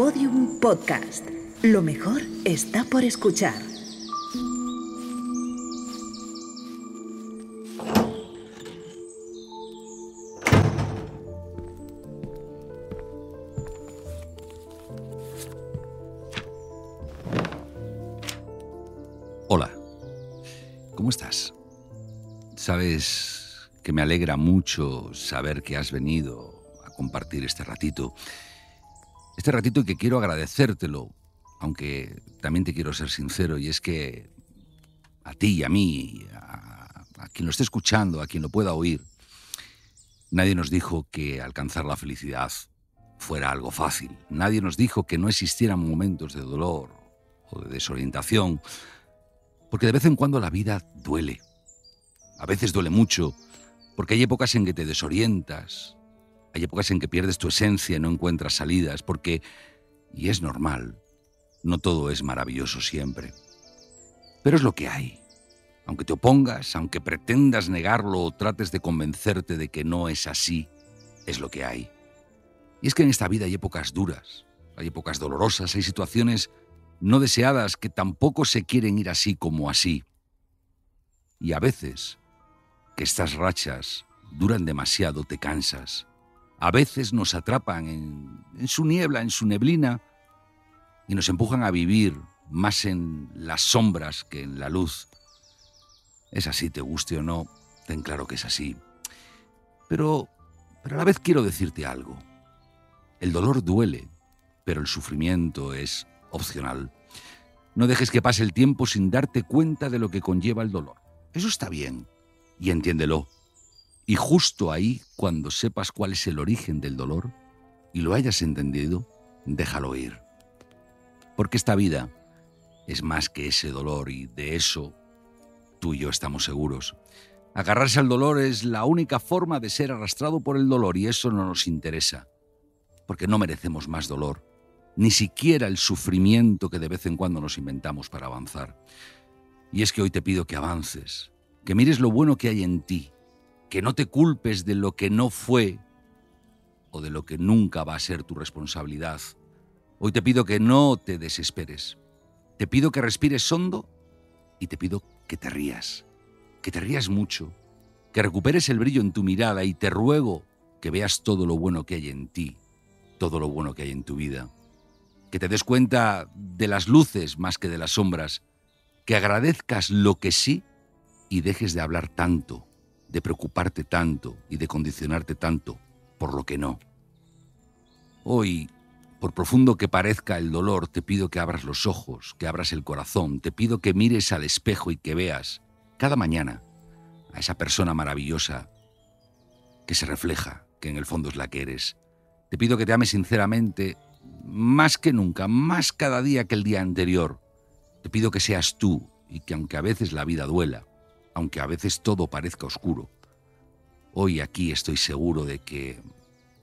Podium Podcast. Lo mejor está por escuchar. Hola, ¿cómo estás? Sabes que me alegra mucho saber que has venido a compartir este ratito. Este ratito y que quiero agradecértelo, aunque también te quiero ser sincero, y es que a ti y a mí, a, a quien lo esté escuchando, a quien lo pueda oír, nadie nos dijo que alcanzar la felicidad fuera algo fácil. Nadie nos dijo que no existieran momentos de dolor o de desorientación porque de vez en cuando la vida duele. A veces duele mucho, porque hay épocas en que te desorientas, hay épocas en que pierdes tu esencia y no encuentras salidas, porque, y es normal, no todo es maravilloso siempre. Pero es lo que hay. Aunque te opongas, aunque pretendas negarlo o trates de convencerte de que no es así, es lo que hay. Y es que en esta vida hay épocas duras, hay épocas dolorosas, hay situaciones no deseadas que tampoco se quieren ir así como así. Y a veces, que estas rachas duran demasiado, te cansas. A veces nos atrapan en, en su niebla, en su neblina, y nos empujan a vivir más en las sombras que en la luz. Es así, te guste o no, ten claro que es así. Pero, pero a la vez quiero decirte algo. El dolor duele, pero el sufrimiento es opcional. No dejes que pase el tiempo sin darte cuenta de lo que conlleva el dolor. Eso está bien, y entiéndelo. Y justo ahí, cuando sepas cuál es el origen del dolor y lo hayas entendido, déjalo ir. Porque esta vida es más que ese dolor y de eso tú y yo estamos seguros. Agarrarse al dolor es la única forma de ser arrastrado por el dolor y eso no nos interesa, porque no merecemos más dolor ni siquiera el sufrimiento que de vez en cuando nos inventamos para avanzar. Y es que hoy te pido que avances, que mires lo bueno que hay en ti, que no te culpes de lo que no fue o de lo que nunca va a ser tu responsabilidad. Hoy te pido que no te desesperes. Te pido que respires hondo y te pido que te rías, que te rías mucho, que recuperes el brillo en tu mirada y te ruego que veas todo lo bueno que hay en ti, todo lo bueno que hay en tu vida que te des cuenta de las luces más que de las sombras, que agradezcas lo que sí y dejes de hablar tanto, de preocuparte tanto y de condicionarte tanto por lo que no. Hoy, por profundo que parezca el dolor, te pido que abras los ojos, que abras el corazón, te pido que mires al espejo y que veas cada mañana a esa persona maravillosa que se refleja, que en el fondo es la que eres. Te pido que te ames sinceramente más que nunca, más cada día que el día anterior. Te pido que seas tú y que aunque a veces la vida duela, aunque a veces todo parezca oscuro, hoy aquí estoy seguro de que,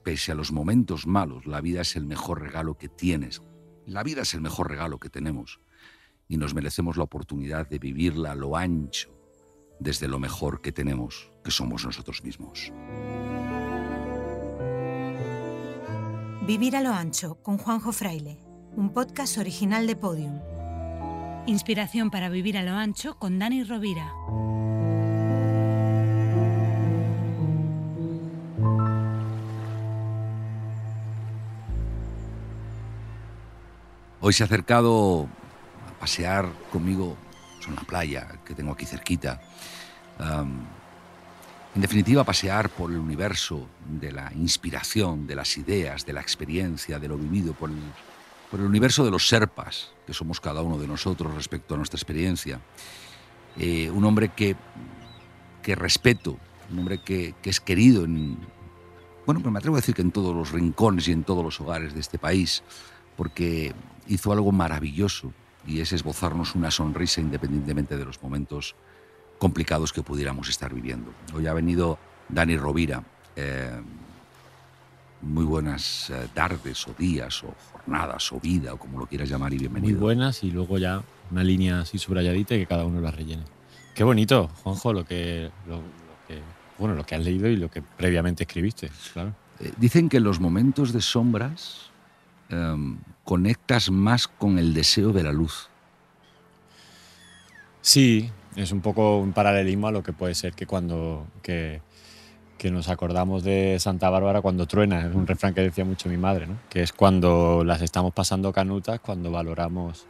pese a los momentos malos, la vida es el mejor regalo que tienes. La vida es el mejor regalo que tenemos y nos merecemos la oportunidad de vivirla a lo ancho, desde lo mejor que tenemos, que somos nosotros mismos. Vivir a lo ancho con Juanjo Fraile, un podcast original de Podium. Inspiración para vivir a lo ancho con Dani Rovira. Hoy se ha acercado a pasear conmigo en la playa que tengo aquí cerquita. En definitiva, pasear por el universo de la inspiración, de las ideas, de la experiencia, de lo vivido, por el, universo de los serpas, que somos cada uno de nosotros respecto a nuestra experiencia. Eh, un hombre que, que respeto, un hombre que, que es querido en, bueno, pues me atrevo a decir que en todos los rincones y en todos los hogares de este país, porque hizo algo maravilloso y es esbozarnos una sonrisa independientemente de los momentos complicados que pudiéramos estar viviendo. Hoy ha venido Dani Rovira. Eh, muy buenas eh, tardes o días o jornadas o vida o como lo quieras llamar y bienvenido. Muy buenas y luego ya una línea así subrayadita y que cada uno la rellene. Qué bonito, Juanjo, lo que, lo, que, bueno, lo que has leído y lo que previamente escribiste, claro. Eh, dicen que en los momentos de sombras em, conectas más con el deseo de la luz. Sí, es un poco un paralelismo a lo que puede ser que cuando que, que nos acordamos de Santa Bárbara cuando truena, es un refrán que decía mucho mi madre, ¿no? que es cuando las estamos pasando canutas, cuando valoramos,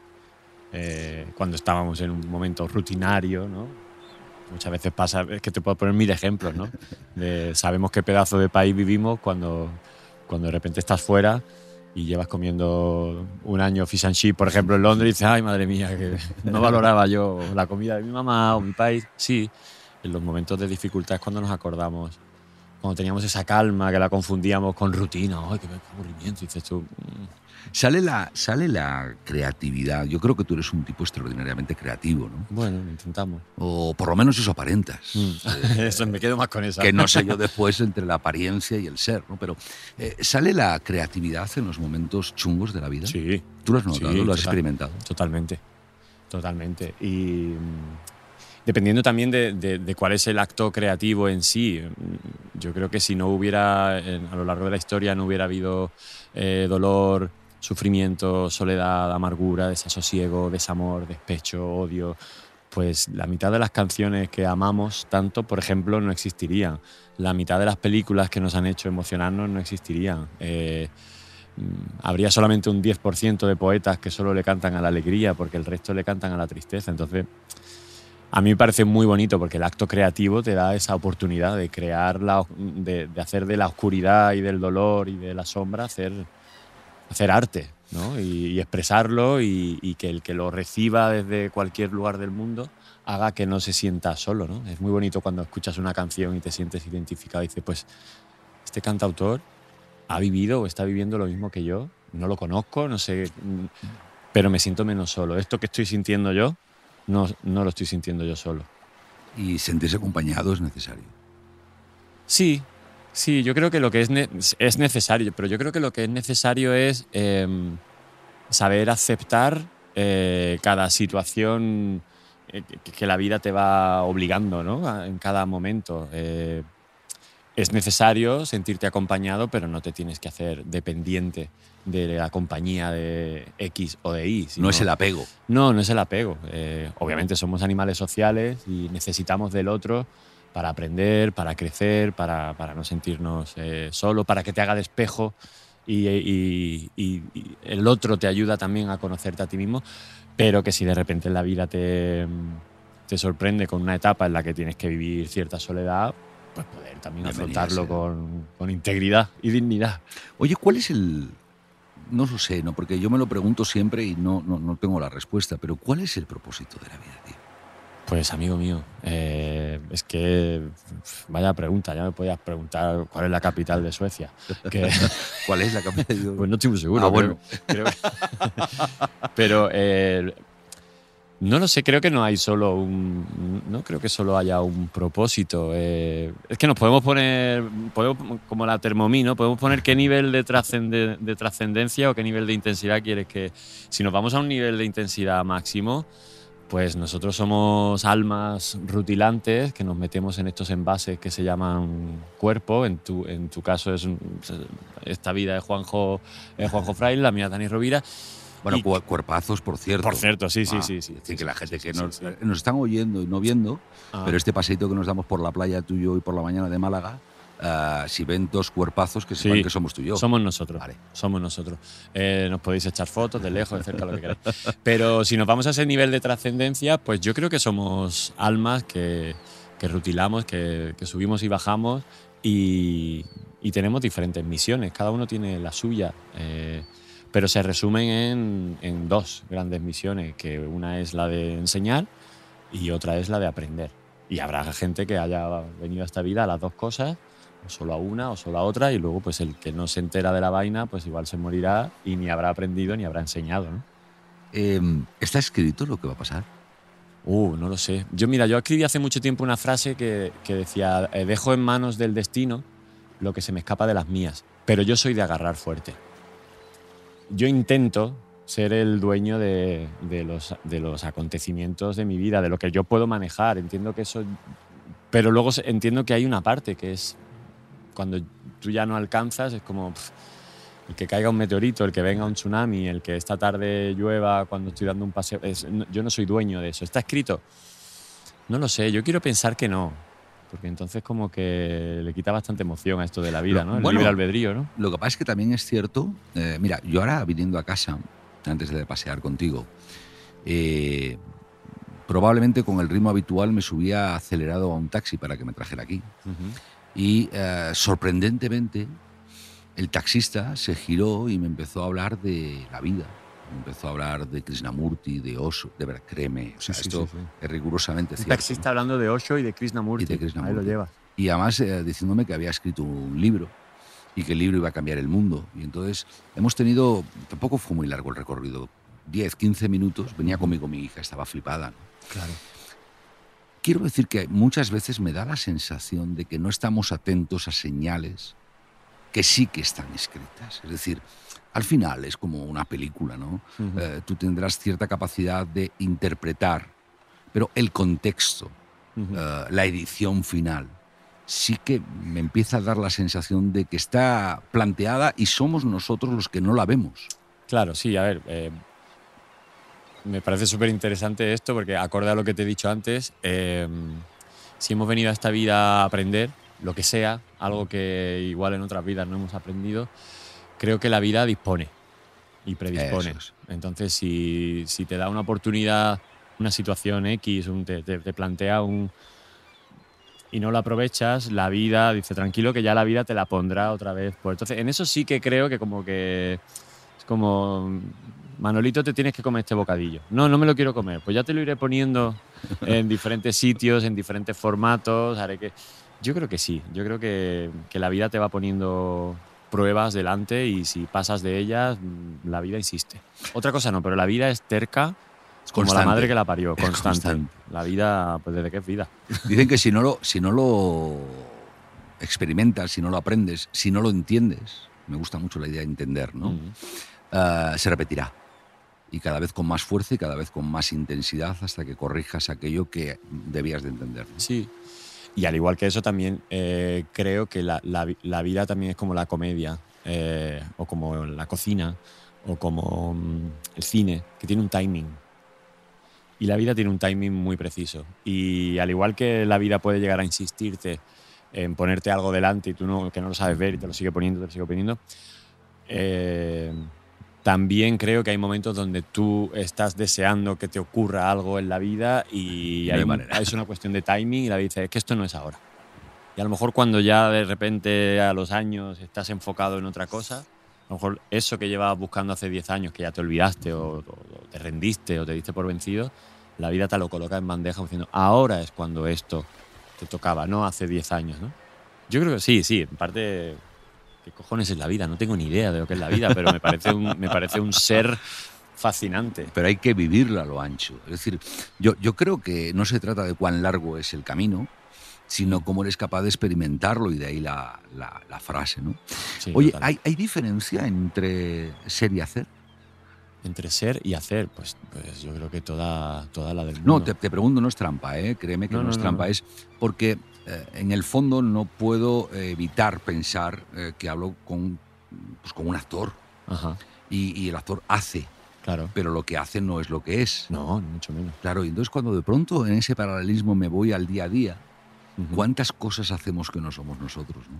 eh, cuando estábamos en un momento rutinario, ¿no? Muchas veces pasa, es que te puedo poner mil ejemplos, ¿no? De- sabemos qué pedazo de país vivimos cuando, cuando de repente estás fuera y llevas comiendo un año fish and chip, por ejemplo, en Londres y dices, ay, madre mía, que no valoraba yo la comida de mi mamá o mi país. Sí, en los momentos de dificultad es cuando nos acordamos, cuando teníamos esa calma que la confundíamos con rutina, ay, qué aburrimiento, y dices tú, "Mm, Sale la, sale la creatividad. Yo creo que tú eres un tipo extraordinariamente creativo, ¿no? bueno, lo intentamos. O por lo menos eso aparentas. Mm. Eso, me quedo más con esa. que no sé yo después entre la apariencia y el ser, ¿no? Pero eh, sale la creatividad en los momentos chungos de la vida. Sí, ¿Tú lo has notado? Sí, ¿Lo has total. experimentado? Totalmente, totalmente. Y mm, dependiendo también de, cuál es el acto creativo en sí, yo creo que si no hubiera, a lo largo de la historia, no hubiera habido eh, dolor, sufrimiento, soledad, amargura, desasosiego, desamor, despecho, odio, pues la mitad de las canciones que amamos tanto, por ejemplo, no existirían. La mitad de las películas que nos han hecho emocionarnos no existirían. Eh, habría solamente un 10% de poetas que solo le cantan a la alegría, porque el resto le cantan a la tristeza. Entonces, a mí me parece muy bonito porque el acto creativo te da esa oportunidad de crear, la, de, hacer de la oscuridad y del dolor y de la sombra, hacer, hacer arte, ¿no? Y, expresarlo y, y que el que lo reciba desde cualquier lugar del mundo haga que no se sienta solo, ¿no? Es muy bonito cuando escuchas una canción y te sientes identificado y dices, pues, este cantautor ha vivido o está viviendo lo mismo que yo, no lo conozco, no sé, pero me siento menos solo. Esto que estoy sintiendo yo, no, no lo estoy sintiendo yo solo. Y sentirse acompañado es necesario. Sí, sí, yo creo que lo que es, ne- es necesario, pero yo creo que lo que es necesario es em, saber aceptar eh, cada situación eh, que, que la vida te va obligando, ¿no? En cada momento. Eh, es necesario sentirte acompañado, pero no te tienes que hacer dependiente de la compañía de X o de Y. No sino- es el apego. no, no es el apego. Eh, obviamente somos animales sociales y necesitamos del otro para aprender, para crecer, para, para no sentirnos eh, solo, para que te haga de espejo y, y- y- y el otro te ayuda también a conocerte a ti mismo, pero que si de repente en la vida te, te sorprende con una etapa en la que tienes que vivir cierta soledad, pues poder también Bienvenida afrontarlo sea. con, con integridad y dignidad. Oye, ¿cuál es el...? No lo sé, ¿no? Porque yo me lo pregunto siempre y no, no, no tengo la respuesta, pero ¿cuál es el propósito de la vida, tío? Pues amigo mío, eh, es que vaya pregunta, ya me podías preguntar cuál es la capital de Suecia. Que, ¿Cuál es la capacidad? pues no estoy muy seguro. Ah, bueno. creo- creo- pero eh, no lo sé, creo que no hay solo un. No creo que solo haya un propósito. eh, es que nos podemos poner, podemos, como la Thermomix, ¿no? Podemos poner qué nivel de, trascende- de trascendencia o qué nivel de intensidad quieres que. Si nos vamos a un nivel de intensidad máximo, pues nosotros somos almas rutilantes que nos metemos en estos envases que se llaman cuerpo. En tu, en tu caso es esta vida de Juanjo, eh, Juanjo Fraile, la mía Dani Rovira. Bueno, cu- cuerpazos, por cierto. Por cierto, sí, sí, Ah, sí, sí. Es decir, que la gente que Sí, nos, sí. nos están oyendo y no viendo, Ah. pero este paseito que nos damos por la playa tú y por la mañana de Málaga, ah, si ven dos cuerpazos, que sepan Sí. que somos tú y yo. Somos nosotros. Vale. Somos nosotros. Eh, nos podéis echar fotos de lejos, de cerca, lo que queráis. Pero si nos vamos a ese nivel de trascendencia, pues yo creo que somos almas que, que rutilamos, que, que subimos y bajamos y, y tenemos diferentes misiones. Cada uno tiene la suya. eh, pero se resumen en, en dos grandes misiones, que una es la de enseñar y otra es la de aprender. Y habrá gente que haya venido a esta vida a las dos cosas o solo a una o solo a otra y luego pues el que no se entera de la vaina pues igual se morirá y ni habrá aprendido ni habrá enseñado, ¿no? Eh, ¿Está escrito lo que va a pasar? Uh, no lo sé. Yo mira, yo escribí hace mucho tiempo una frase que, que decía, eh, dejo en manos del destino lo que se me escapa de las mías, pero yo soy de agarrar fuerte. Yo intento ser el dueño de, de los, de los acontecimientos de mi vida, de lo que yo puedo manejar. Entiendo que eso... Pero luego entiendo que hay una parte que es cuando tú ya no alcanzas, es como... pf, El que caiga un meteorito, el que venga un tsunami, el que esta tarde llueva cuando estoy dando un paseo. es- no- yo no soy dueño de eso. ¿Está escrito? No lo sé, yo quiero pensar que no. Porque entonces como que le quita bastante emoción a esto de la vida, ¿no? El bueno, libre albedrío, ¿no? Lo que pasa es que también es cierto, eh, mira, yo ahora viniendo a casa, antes de pasear contigo, eh, probablemente con el ritmo habitual me subía acelerado a un taxi para que me trajera aquí. Y eh, sorprendentemente el taxista se giró y me empezó a hablar de la vida. Empezó a hablar de Krishnamurti, de Osho, de verdad, créeme, o sea, Sí, esto sí, sí. es rigurosamente cierto. taxista hablando de Osho y de Krishnamurti. Y de Krishnamurti. Ahí lo lleva. Y además eh, diciéndome que había escrito un libro y que el libro iba a cambiar el mundo. Y entonces hemos tenido, tampoco fue muy largo el recorrido, 10, 15 minutos, venía conmigo mi hija, estaba flipada. ¿no? Claro. Quiero decir que muchas veces me da la sensación de que no estamos atentos a señales que sí que están escritas. Es decir, al final es como una película, ¿no? Ujú. Eh, tú tendrás cierta capacidad de interpretar, pero el contexto, Ujú. eh, la edición final, sí que me empieza a dar la sensación de que está planteada y somos nosotros los que no la vemos. Claro, sí, a ver. eh, me parece súper interesante esto porque, acorde a lo que te he dicho antes, eh, si hemos venido a esta vida a aprender, lo que sea, algo que igual en otras vidas no hemos aprendido, creo que la vida dispone y predispone. Es. Entonces, si, si te da una oportunidad, una situación X, un- te, te- te plantea un. y no la aprovechas, la vida dice tranquilo que ya la vida te la pondrá otra vez. Pues entonces, en eso sí que creo que como que es como Manolito te tienes que comer este bocadillo. No, no me lo quiero comer. Pues ya te lo iré poniendo en diferentes sitios, en diferentes formatos. Haré que. Yo creo que sí. Yo creo que, que la vida te va poniendo pruebas delante y si pasas de ellas, mm, la vida insiste. Otra cosa no, pero la vida es terca. Como Constante. la madre que la parió, constante. constante. La vida, pues desde que es vida. Dicen que si no lo, si no lo experimentas, si no lo aprendes, si no lo entiendes, me gusta mucho la idea de entender, ¿no? Ah, se repetirá. Y cada vez con más fuerza y cada vez con más intensidad hasta que corrijas aquello que debías de entender. ¿no? Sí. Y al igual que eso, también eh, creo que la, la vi- la vida también es como la comedia, eh, o como la cocina, o como mm, el cine, que tiene un timing. Y la vida tiene un timing muy preciso. Y al igual que la vida puede llegar a insistirte en ponerte algo delante y tú no, que no lo sabes ver y te lo sigue poniendo, te lo sigue poniendo, eh, también creo que hay momentos donde tú estás deseando que te ocurra algo en la vida y hay es una cuestión de timing y la vida dice, es que esto no es ahora. Y a lo mejor cuando ya de repente a los años estás enfocado en otra cosa, a lo mejor eso que llevabas buscando hace 10 años, que ya te olvidaste o te rendiste o te diste por vencido, la vida te lo coloca en bandeja diciendo, ahora es cuando esto te tocaba, no hace 10 años, ¿no? Yo creo que sí, sí, en parte, ¿qué cojones es la vida? No tengo ni idea de lo que es la vida, pero me parece un, me parece un ser fascinante. Pero hay que vivirla a lo ancho. Es decir, yo, yo creo que no se trata de cuán largo es el camino, sino cómo eres capaz de experimentarlo y de ahí la, la- la frase, ¿no? Sí, Oye. ¿hay, ¿hay diferencia entre ser y hacer? Entre ser y hacer, pues, pues yo creo que toda, toda la del mundo. No, te, te pregunto, no es trampa, ¿eh? créeme que No, no, no, es trampa, no. es porque eh, en el fondo no puedo evitar pensar eh, que hablo con, pues, con un actor Ajá, y, y el actor hace, claro. pero lo que hace no es lo que es. No, mucho menos. Claro, y entonces cuando de pronto en ese paralelismo me voy al día a día. ¿cuántas cosas hacemos que no somos nosotros? ¿no?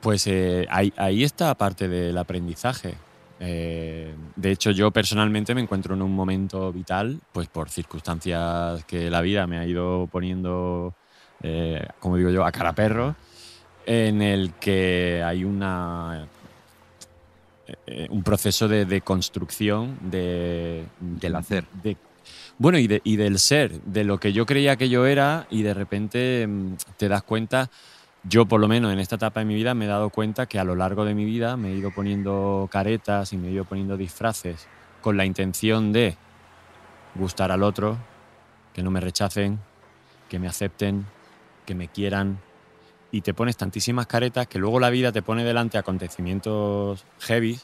Pues eh, ahí, ahí está parte del aprendizaje. Eh, de hecho, yo personalmente me encuentro en un momento vital, pues por circunstancias que la vida me ha ido poniendo, eh, como digo yo, a cara perro, en el que hay una eh, un proceso de, de construcción de, Del hacer. de- bueno, y, de- y del ser, de lo que yo creía que yo era, y de repente mm, te das cuenta yo por lo menos en esta etapa de mi vida me he dado cuenta que a lo largo de mi vida me he ido poniendo caretas y me he ido poniendo disfraces con la intención de gustar al otro, que no me rechacen, que me acepten, que me quieran. Y te pones tantísimas caretas que luego la vida te pone delante acontecimientos heavy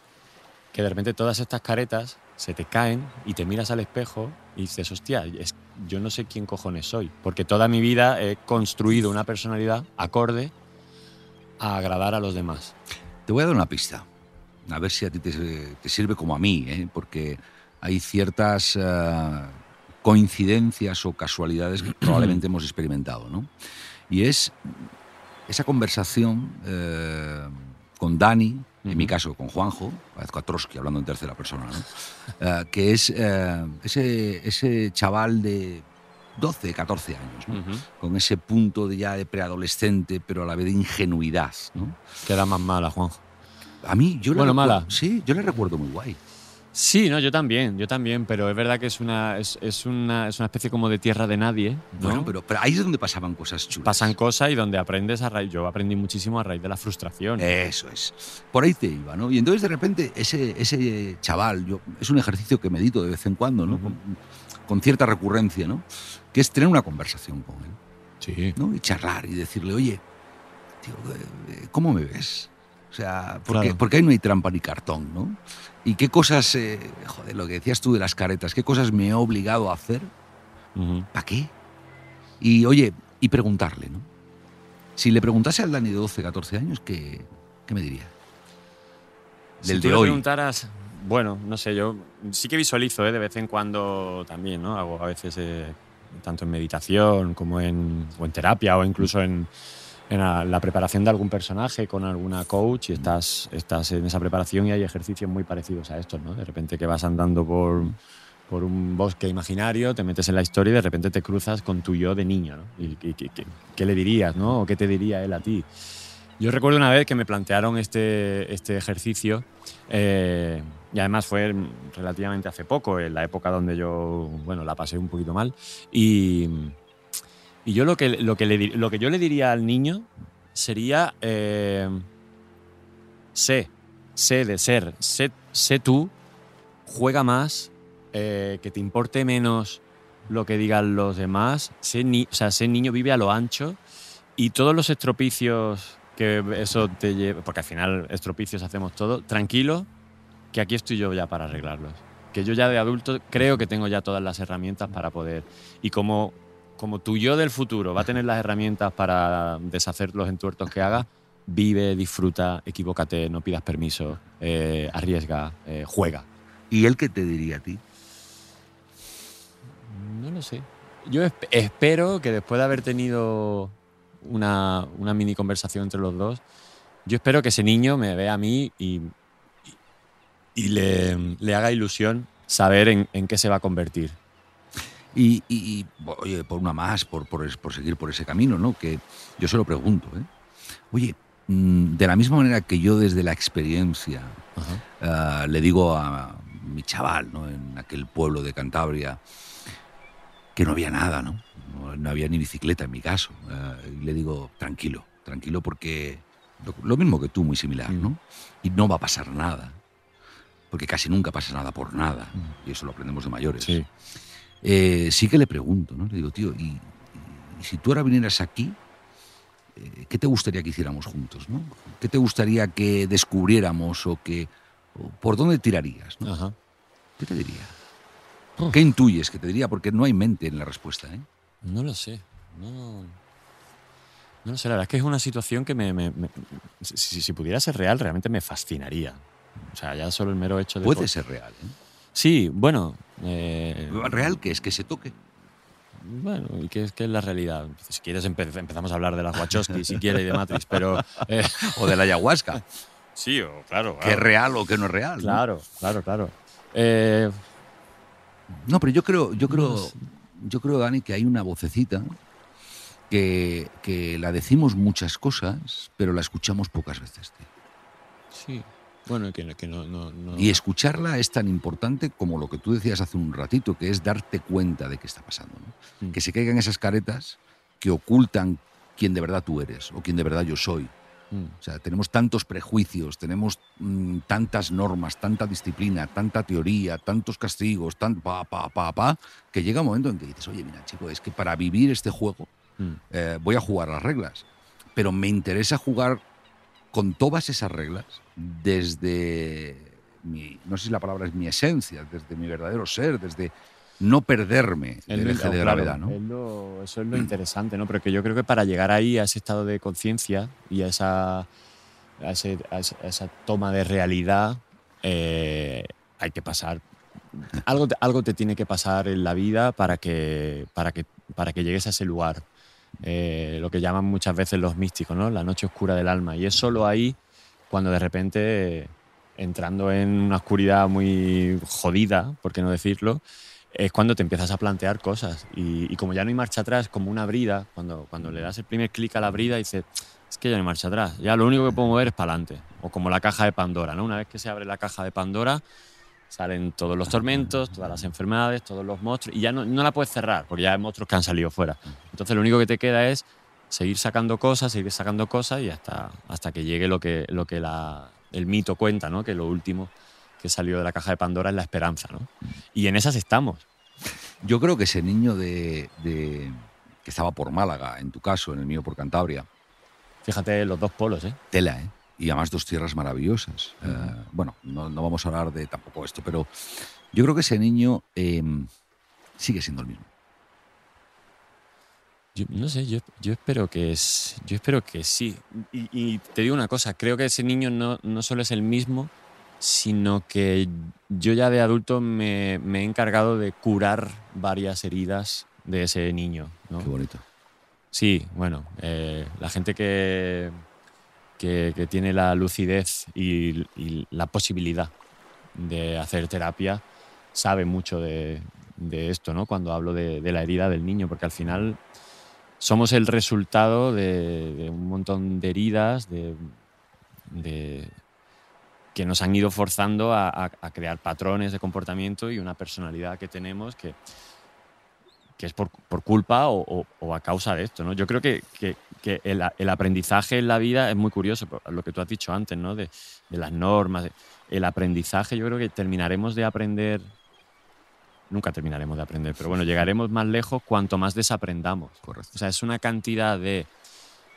que de repente todas estas caretas se te caen y te miras al espejo y dices, hostia, es- yo no sé quién cojones soy, porque toda mi vida he construido una personalidad acorde a agradar a los demás. Te voy a dar una pista. a ver si a ti te, te sirve como a mí, ¿eh? porque hay ciertas eh, coincidencias o casualidades que probablemente hemos experimentado, ¿no? Y es esa conversación eh, con Dani, en mi caso con Juanjo, parezco a Trotsky hablando en tercera persona, ¿no? Eh, que es eh, ese, ese chaval de 12, 14 años, con ese punto de ya de preadolescente, pero a la vez de ingenuidad. ¿no? Queda más mala, Juanjo. A mí, yo le Bueno, recuerdo- mala. Sí, yo le recuerdo muy guay. Sí, no, yo también, yo también, pero es verdad que es una, es, es una, es una especie como de tierra de nadie. ¿no? Bueno, pero, pero ahí es donde pasaban cosas chulas. Pasan cosas y donde aprendes a raíz. Yo aprendí muchísimo a raíz de la frustración. Eso es. Por ahí te iba, ¿no? Y entonces de repente ese, ese chaval, yo, es un ejercicio que medito de vez en cuando, ¿no? Ujú. con, con cierta recurrencia, ¿no? Que es tener una conversación con él, Sí. ¿no? Y charlar y decirle, oye, tío, eh, ¿cómo me ves? O sea, porque, Claro. porque ahí no hay trampa ni cartón, ¿no? Y qué cosas, eh, joder, lo que decías tú de las caretas, qué cosas me he obligado a hacer, Ujú. ¿para qué? Y oye, y preguntarle, ¿no? Si le preguntase al Dani de 12, 14 años, ¿qué, qué me diría? Si Del tú de le hoy. preguntaras, bueno, no sé, yo sí que visualizo ¿eh? de vez en cuando también, ¿no? Hago a veces, eh, tanto en meditación como en, o en terapia o incluso en, en la, preparación de algún personaje con alguna coach y estás, estás en esa preparación y hay ejercicios muy parecidos a estos, ¿no? De repente que vas andando por, por un bosque imaginario, te metes en la historia y de repente te cruzas con tu yo de niño, ¿no? ¿Y, y- y- qué- qué le dirías, ¿no? ¿O qué te diría él a ti? Yo recuerdo una vez que me plantearon este, este ejercicio eh, y además fue relativamente hace poco, en la época donde yo, bueno, la pasé un poquito mal. Y, y yo lo que, lo, que lo que yo le diría al niño sería, eh, sé, sé de ser, sé, sé tú, juega más, eh, que te importe menos lo que digan los demás, sé, ni, o sea, sé niño, vive a lo ancho y todos los estropicios que eso te lleva, porque al final estropicios hacemos todo, tranquilo, que aquí estoy yo ya para arreglarlos. Que yo ya de adulto creo que tengo ya todas las herramientas para poder. Y como, como tu yo del futuro va a tener las herramientas para deshacer los entuertos que haga, vive, disfruta, equivócate, no pidas permiso, eh, arriesga, eh, juega. ¿Y él qué te diría a ti? No lo sé. Yo esp- espero que después de haber tenido una, una mini conversación entre los dos, yo espero que ese niño me vea a mí y, y- y le, le haga ilusión saber en, en qué se va a convertir. Y, y- y, bo- oye, por una más, por, por, seguir por ese camino, ¿no? Que yo se lo pregunto, ¿eh? Oye, mm, de la misma manera que yo desde la experiencia ah, le digo a mi chaval, ¿no? En aquel pueblo de Cantabria, que no había nada, ¿no? No, no había ni bicicleta en mi caso. ah, y le digo, tranquilo, tranquilo porque lo, lo mismo que tú, muy similar, ¿no? Y no va a pasar nada. Porque casi nunca pasa nada por nada. Y eso lo aprendemos de mayores. Sí. Eh, sí que le pregunto, ¿no? Le digo, tío, y, y si tú ahora vinieras aquí, eh, ¿qué te gustaría que hiciéramos juntos, no? ¿Qué te gustaría que descubriéramos o que o por dónde tirarías, no? Ajá. ¿Qué te diría? ¿Qué intuyes que te diría? Porque no hay mente en la respuesta, ¿eh? No lo sé. No, no lo sé, la verdad es que es una situación que me, me- me- si, si- si pudiera ser real, realmente me fascinaría. O sea, ya solo el mero hecho de... Puede ser real, ¿eh? Sí, bueno. eh, Real que es que se toque. Bueno, ¿y qué es, es la realidad? Si quieres empe- empezamos a hablar de las Wachowski, si quieres, y de Matrix, pero... eh, O de la ayahuasca. sí, o claro, que es real o que no es real. ¿no? Claro, claro, claro. Eh, No, pero yo creo, yo creo, yo creo, Dani, que hay una vocecita que, que la decimos muchas cosas, pero la escuchamos pocas veces. tío. sí. Bueno, que, que no, no, no- Y escucharla es tan importante como lo que tú decías hace un ratito, que es darte cuenta de qué está pasando. ¿no? Mm. Que se caigan esas caretas que ocultan quién de verdad tú eres o quién de verdad yo soy. Mm. O sea, tenemos tantos prejuicios, tenemos mm, tantas normas, tanta disciplina, tanta teoría, tantos castigos, tan pa, pa, pa, pa, que llega un momento en que dices, oye, mira, chico, es que para vivir este juego Mm. eh, voy a jugar las reglas, pero me interesa jugar con todas esas reglas desde mi, no sé si la palabra es mi esencia, desde mi verdadero ser, desde no perderme del lo- eje de claro, gravedad, ¿no? es lo- eso es lo interesante, ¿no? Pero que yo creo que para llegar ahí, a ese estado de conciencia y a esa a, ese- a esa- toma de realidad, eh, hay que pasar. Algo, te- algo te tiene que pasar en la vida para que, para que, para que llegues a ese lugar. Eh, lo que llaman muchas veces los místicos, ¿no? La noche oscura del alma. Y es solo ahí cuando de repente, entrando en una oscuridad muy jodida, por qué no decirlo, es cuando te empiezas a plantear cosas. Y, como ya no hay marcha atrás, como una brida, cuando, cuando le das el primer clic a la brida, dices, es que ya no hay marcha atrás. Ya lo único que puedo mover es para adelante. O como la caja de Pandora, ¿no? Una vez que se abre la caja de Pandora, salen todos los tormentos, todas las enfermedades, todos los monstruos, y ya no, no la puedes cerrar, porque ya hay monstruos que han salido fuera. Entonces lo único que te queda es seguir sacando cosas, seguir sacando cosas y hasta, hasta que llegue lo que, lo que la- el mito cuenta, ¿no? Que lo último que salió de la caja de Pandora es la esperanza, ¿no? Y en esas estamos. Yo creo que ese niño de, de- que estaba por Málaga, en tu caso, en el mío por Cantabria, Fíjate los dos polos, ¿eh? tela, ¿eh? Y además dos tierras maravillosas. Eh, bueno, no, no vamos a hablar de tampoco esto, pero yo creo que ese niño eh, sigue siendo el mismo. Yo, no sé, yo, yo espero que es, yo espero que sí. Y, y te digo una cosa, creo que ese niño no, no solo es el mismo, sino que yo ya de adulto me, me he encargado de curar varias heridas de ese niño. ¿no? Qué bonito. Sí, bueno, eh, la gente que, que, tiene la lucidez y, la posibilidad de hacer terapia sabe mucho de, esto, ¿no? Cuando hablo de, la herida del niño, porque al final somos el resultado de, un montón de heridas, de, que nos han ido forzando a- a crear patrones de comportamiento y una personalidad que tenemos que, que es por, por culpa o, o- o a causa de esto. ¿no? Yo creo que, que- que el, el aprendizaje en la vida es muy curioso, lo que tú has dicho antes, ¿no? de, de las normas. de- el aprendizaje, yo creo que terminaremos de aprender, nunca terminaremos de aprender, pero bueno, llegaremos más lejos cuanto más desaprendamos. Correcto. O sea, es una cantidad de,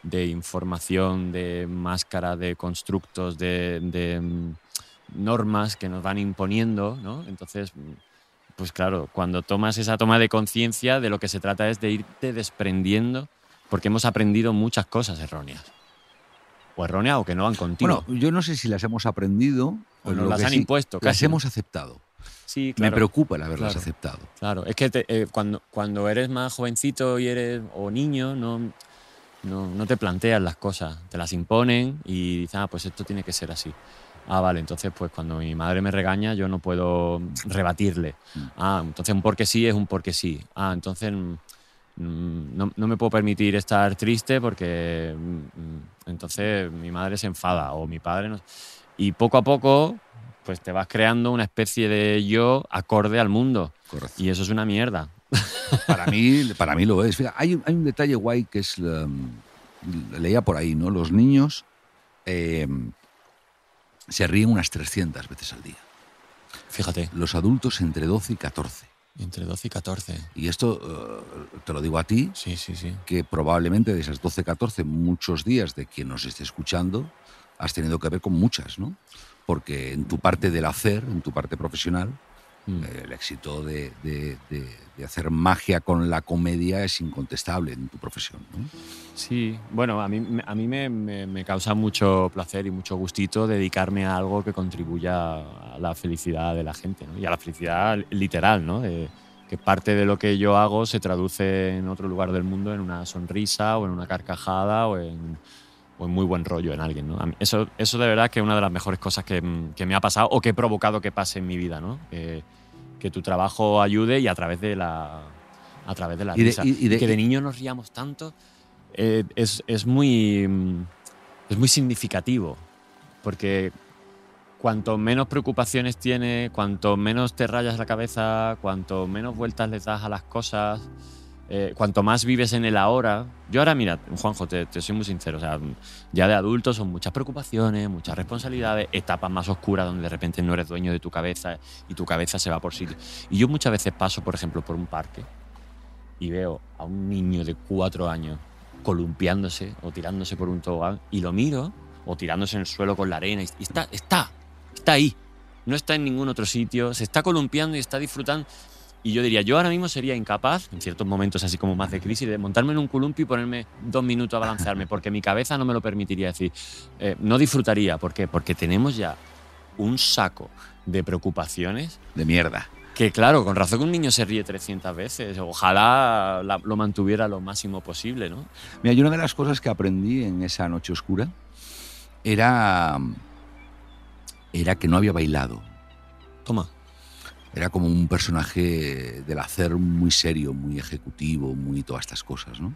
de información, de máscara, de constructos, de, de, mm, normas que nos van imponiendo, ¿no? Entonces, mm, pues claro, cuando tomas esa toma de conciencia, de lo que se trata es de irte desprendiendo, porque hemos aprendido muchas cosas erróneas. O erróneas o que no van contigo. Bueno, yo no sé si las hemos aprendido O nos las han sí, impuesto, Las casi, ¿no? hemos aceptado. sí, Me claro. preocupa el haberlas Claro. aceptado. Claro, es que te- eh, cuando, cuando eres más jovencito y eres o niño, no, no, no te planteas las cosas, te las imponen y dices, ah, pues esto tiene que ser así. Ah, vale, entonces pues cuando mi madre me regaña yo no puedo rebatirle. Mm. Ah, entonces un porque sí es un porque sí. Ah, entonces mm, mm, no, no me puedo permitir estar triste porque entonces mi madre se enfada o mi padre no... Y poco a poco pues te vas creando una especie de yo acorde al mundo. Correcto. Y eso es una mierda. Para mí, para mí lo es. Fíjate, hay, un- hay un detalle guay que es, um, leía por ahí, ¿no? Los niños eh, se ríen unas 300 veces al día. Fíjate, Los adultos entre 12 y 14. entre 12 y 14. Y esto eh, te lo digo a ti, Sí, sí, sí. que probablemente de esas 12, 14, muchos días de quien nos esté escuchando, has tenido que ver con muchas, ¿no? Porque en tu parte del hacer, en tu parte profesional, Mm. eh, el éxito de, de- de- de hacer magia con la comedia es incontestable en tu profesión, ¿no? Sí, bueno, a mí, me- a mí me, me- me causa mucho placer y mucho gustito dedicarme a algo que contribuya a la felicidad de la gente, ¿no? Y a la felicidad literal, ¿no? Que parte de lo que yo hago se traduce en otro lugar del mundo en una sonrisa o en una carcajada o en, o en muy buen rollo en alguien, ¿no? Eso, eso de verdad que es una de las mejores cosas que, mm, que me ha pasado o que he provocado que pase en mi vida, ¿no? Que, que tu trabajo ayude y a través de la, a través de la Y risa. y- y de- que de niño nos riamos tanto eh, es, es muy, mm, es muy significativo, porque cuanto menos preocupaciones tienes, cuanto menos te rayas la cabeza, cuanto menos vueltas le das a las cosas, eh, cuanto más vives en el ahora. Yo ahora, mira, Juanjo, te, te soy muy sincero, o sea, ya de adulto son muchas preocupaciones, muchas responsabilidades, etapas más oscuras donde de repente no eres dueño de tu cabeza y tu cabeza se va por sitio. Y yo muchas veces paso, por ejemplo, por un parque y veo a un niño de cuatro años columpiándose o tirándose por un tobogán y lo miro o tirándose en el suelo con la arena y está, está, está ahí. No está en ningún otro sitio, se está columpiando y está disfrutando. Y yo diría, yo ahora mismo sería incapaz, en ciertos momentos así como más de crisis, de montarme en un columpio y ponerme dos minutos a balancearme, porque mi cabeza no me lo permitiría. decir, eh, no disfrutaría. ¿Por qué? Porque tenemos ya un saco de preocupaciones. De mierda. Que claro, con razón que un niño se ríe 300 veces. Ojalá la- lo mantuviera lo máximo posible, ¿no? Mira, yo una de las cosas que aprendí en esa noche oscura era, era que no había bailado. Toma. Era como un personaje del hacer muy serio, muy ejecutivo, muy todas estas cosas, ¿no?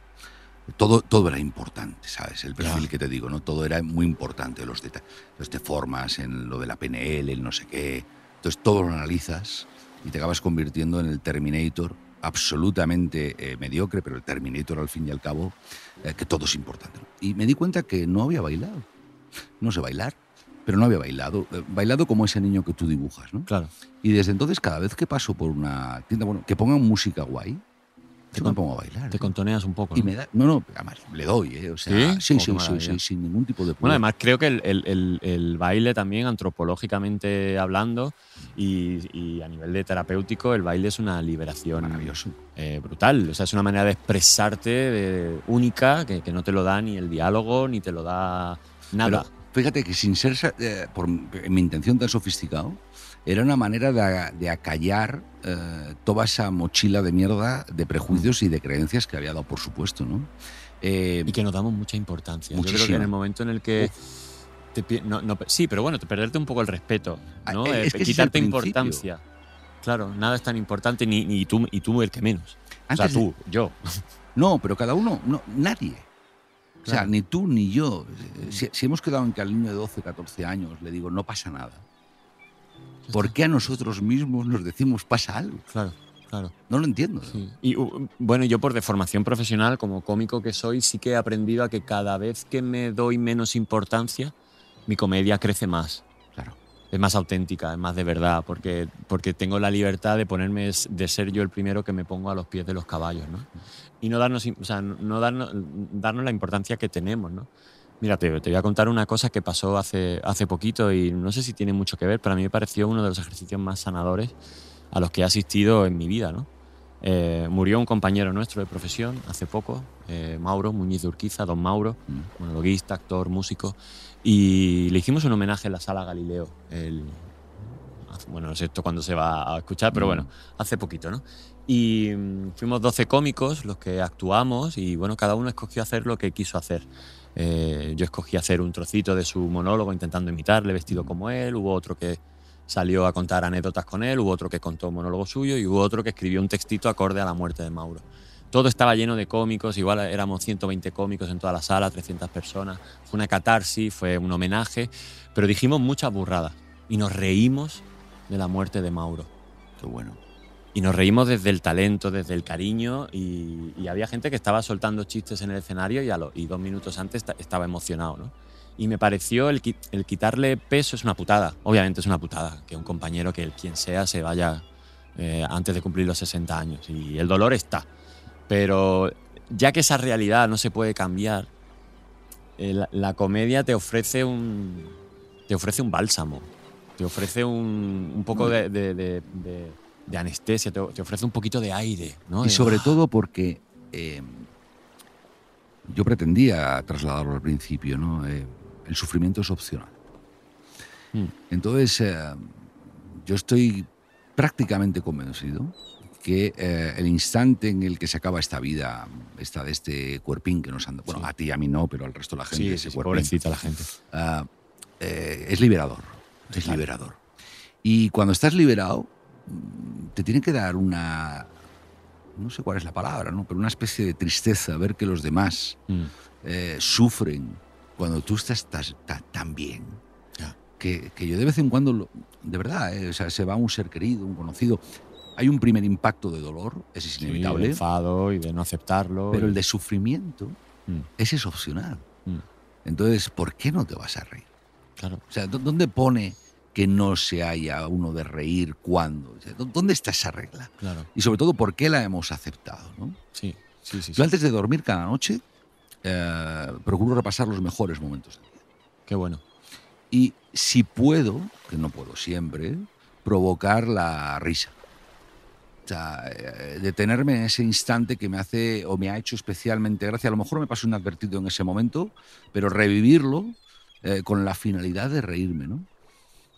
Todo, todo era importante, ¿sabes? El perfil que te digo, ¿no? Todo era muy importante, los detalles. Entonces te formas en lo de la PNL, el no sé qué. Entonces todo lo analizas y te acabas convirtiendo en el Terminator absolutamente eh, mediocre, pero el Terminator al fin y al cabo, eh, que todo es importante. ¿no? Y me di cuenta que no había bailado. No sé bailar, pero no había bailado. Eh, bailado como ese niño que tú dibujas, ¿no? Claro. Y desde entonces, cada vez que paso por una tienda, bueno, que pongan música guay, yo me pongo a bailar. Te ¿eh? contoneas un poco. Y ¿no? me da. No, no, además le doy, ¿eh? O sea, ¿Sí? sí, Oh, sí, sí, sí, sin ningún tipo de Bueno, problema. además creo que el, el- el- el baile también, antropológicamente hablando y, y a nivel de terapéutico, el baile es una liberación Maravilloso. eh, brutal. O sea, es una manera de expresarte única que, que no te lo da ni el diálogo ni te lo da nada. Pero fíjate que sin ser, eh, por mi en mi intención tan sofisticado, era una manera de, de acallar eh, toda esa mochila de mierda de prejuicios y de creencias que había dado, por supuesto, ¿no? Eh, y que nos damos mucha importancia. Yo creo que en el momento en el que... te no- no- sí, pero bueno, te perderte un poco el respeto, ¿no? Ah, Eh, es que ese es el quitarte importancia. Claro, nada es tan importante, ni, ni tú, y tú el que menos. O sea, de- tú, yo. No, pero cada uno, no, nadie. O sea, ni tú ni yo. Si, si hemos quedado en que al niño de 12, 14 años le digo, no pasa nada, ¿por qué a nosotros mismos nos decimos pasa algo? Claro, claro. No lo entiendo. Sí. Y uh, bueno, yo por de formación profesional, como cómico que soy, sí que he aprendido a que cada vez que me doy menos importancia, mi comedia crece más. Es más auténtica, es más de verdad, porque, porque tengo la libertad de ponerme, de ser yo el primero que me pongo a los pies de los caballos, ¿no? Y no darnos, o sea, no no darnos, darnos la importancia que tenemos, ¿no? Mira, te, te voy a contar una cosa que pasó hace, hace poquito y no sé si tiene mucho que ver, pero a mí me pareció uno de los ejercicios más sanadores a los que he asistido en mi vida, ¿no? Eh, murió un compañero nuestro de profesión hace poco, eh, Mauro Muñiz de Urquiza, don Mauro, Mm. monologuista, actor, músico, y le hicimos un homenaje en la sala Galileo. el- bueno, no sé esto cuándo se va a escuchar, pero Mm. bueno, hace poquito, ¿no? Y mm, fuimos 12 cómicos los que actuamos y bueno, cada uno escogió hacer lo que quiso hacer. Eh, yo escogí hacer un trocito de su monólogo intentando imitarle vestido como él, hubo otro que salió a contar anécdotas con él, hubo otro que contó un monólogo suyo y hubo otro que escribió un textito acorde a la muerte de Mauro. Todo estaba lleno de cómicos, igual éramos 120 cómicos en toda la sala, 300 personas. Fue una catarsis, fue un homenaje, pero dijimos muchas burradas y nos reímos de la muerte de Mauro. Qué bueno. Y nos reímos desde el talento, desde el cariño y, y había gente que estaba soltando chistes en el escenario y, a lo- y dos minutos antes esta- estaba emocionado, ¿no? Y me pareció el, el quitarle peso es una putada. Obviamente es una putada que un compañero, que el quien sea, se vaya eh, antes de cumplir los 60 años. Y el dolor está. Pero ya que esa realidad no se puede cambiar, eh, la, la comedia te ofrece un, te ofrece un bálsamo, te ofrece un, un poco de, de- de- de- de anestesia, te, te ofrece un poquito de aire. ¿no? Y sobre todo porque eh, yo pretendía trasladarlo al principio, ¿no? Eh, el sufrimiento es opcional. Mm. Entonces, eh, yo estoy prácticamente convencido que eh, el instante en el que se acaba esta vida, esta de este cuerpín que nos anda, bueno, Sí. a ti y a mí no, pero al resto de la gente, Sí, ese sí, cuerpín, pobrecita la gente. ah, eh, es liberador. Es Total. liberador. Y cuando estás liberado, te tiene que dar una, no sé cuál es la palabra, ¿no? pero una especie de tristeza ver que los demás Mm. eh, sufren cuando tú estás tan bien. Que, que yo de vez en cuando, lo- de verdad, eh, o sea, se va un ser querido, un conocido. Hay un primer impacto de dolor, ese es Sí, de inevitable, enfado y de no aceptarlo. pero y- el de sufrimiento, Mm, ese es opcional. mm, Entonces, ¿por qué no te vas a reír? claro. O sea, ¿dó- ¿dónde pone que no se haya uno de reír cuándo? O sea, ¿dó- ¿Dónde está esa regla? Claro, Y sobre todo, ¿por qué la hemos aceptado? ¿no? sí, sí, sí. Yo sí. antes de dormir cada noche, eh, procuro repasar los mejores momentos del día. Qué bueno. Y si puedo, que no puedo siempre, provocar la risa. Sea, eh, detenerme en ese instante que me hace o me ha hecho especialmente gracia. A lo mejor me pasó inadvertido en ese momento, pero revivirlo eh, con la finalidad de reírme, ¿no?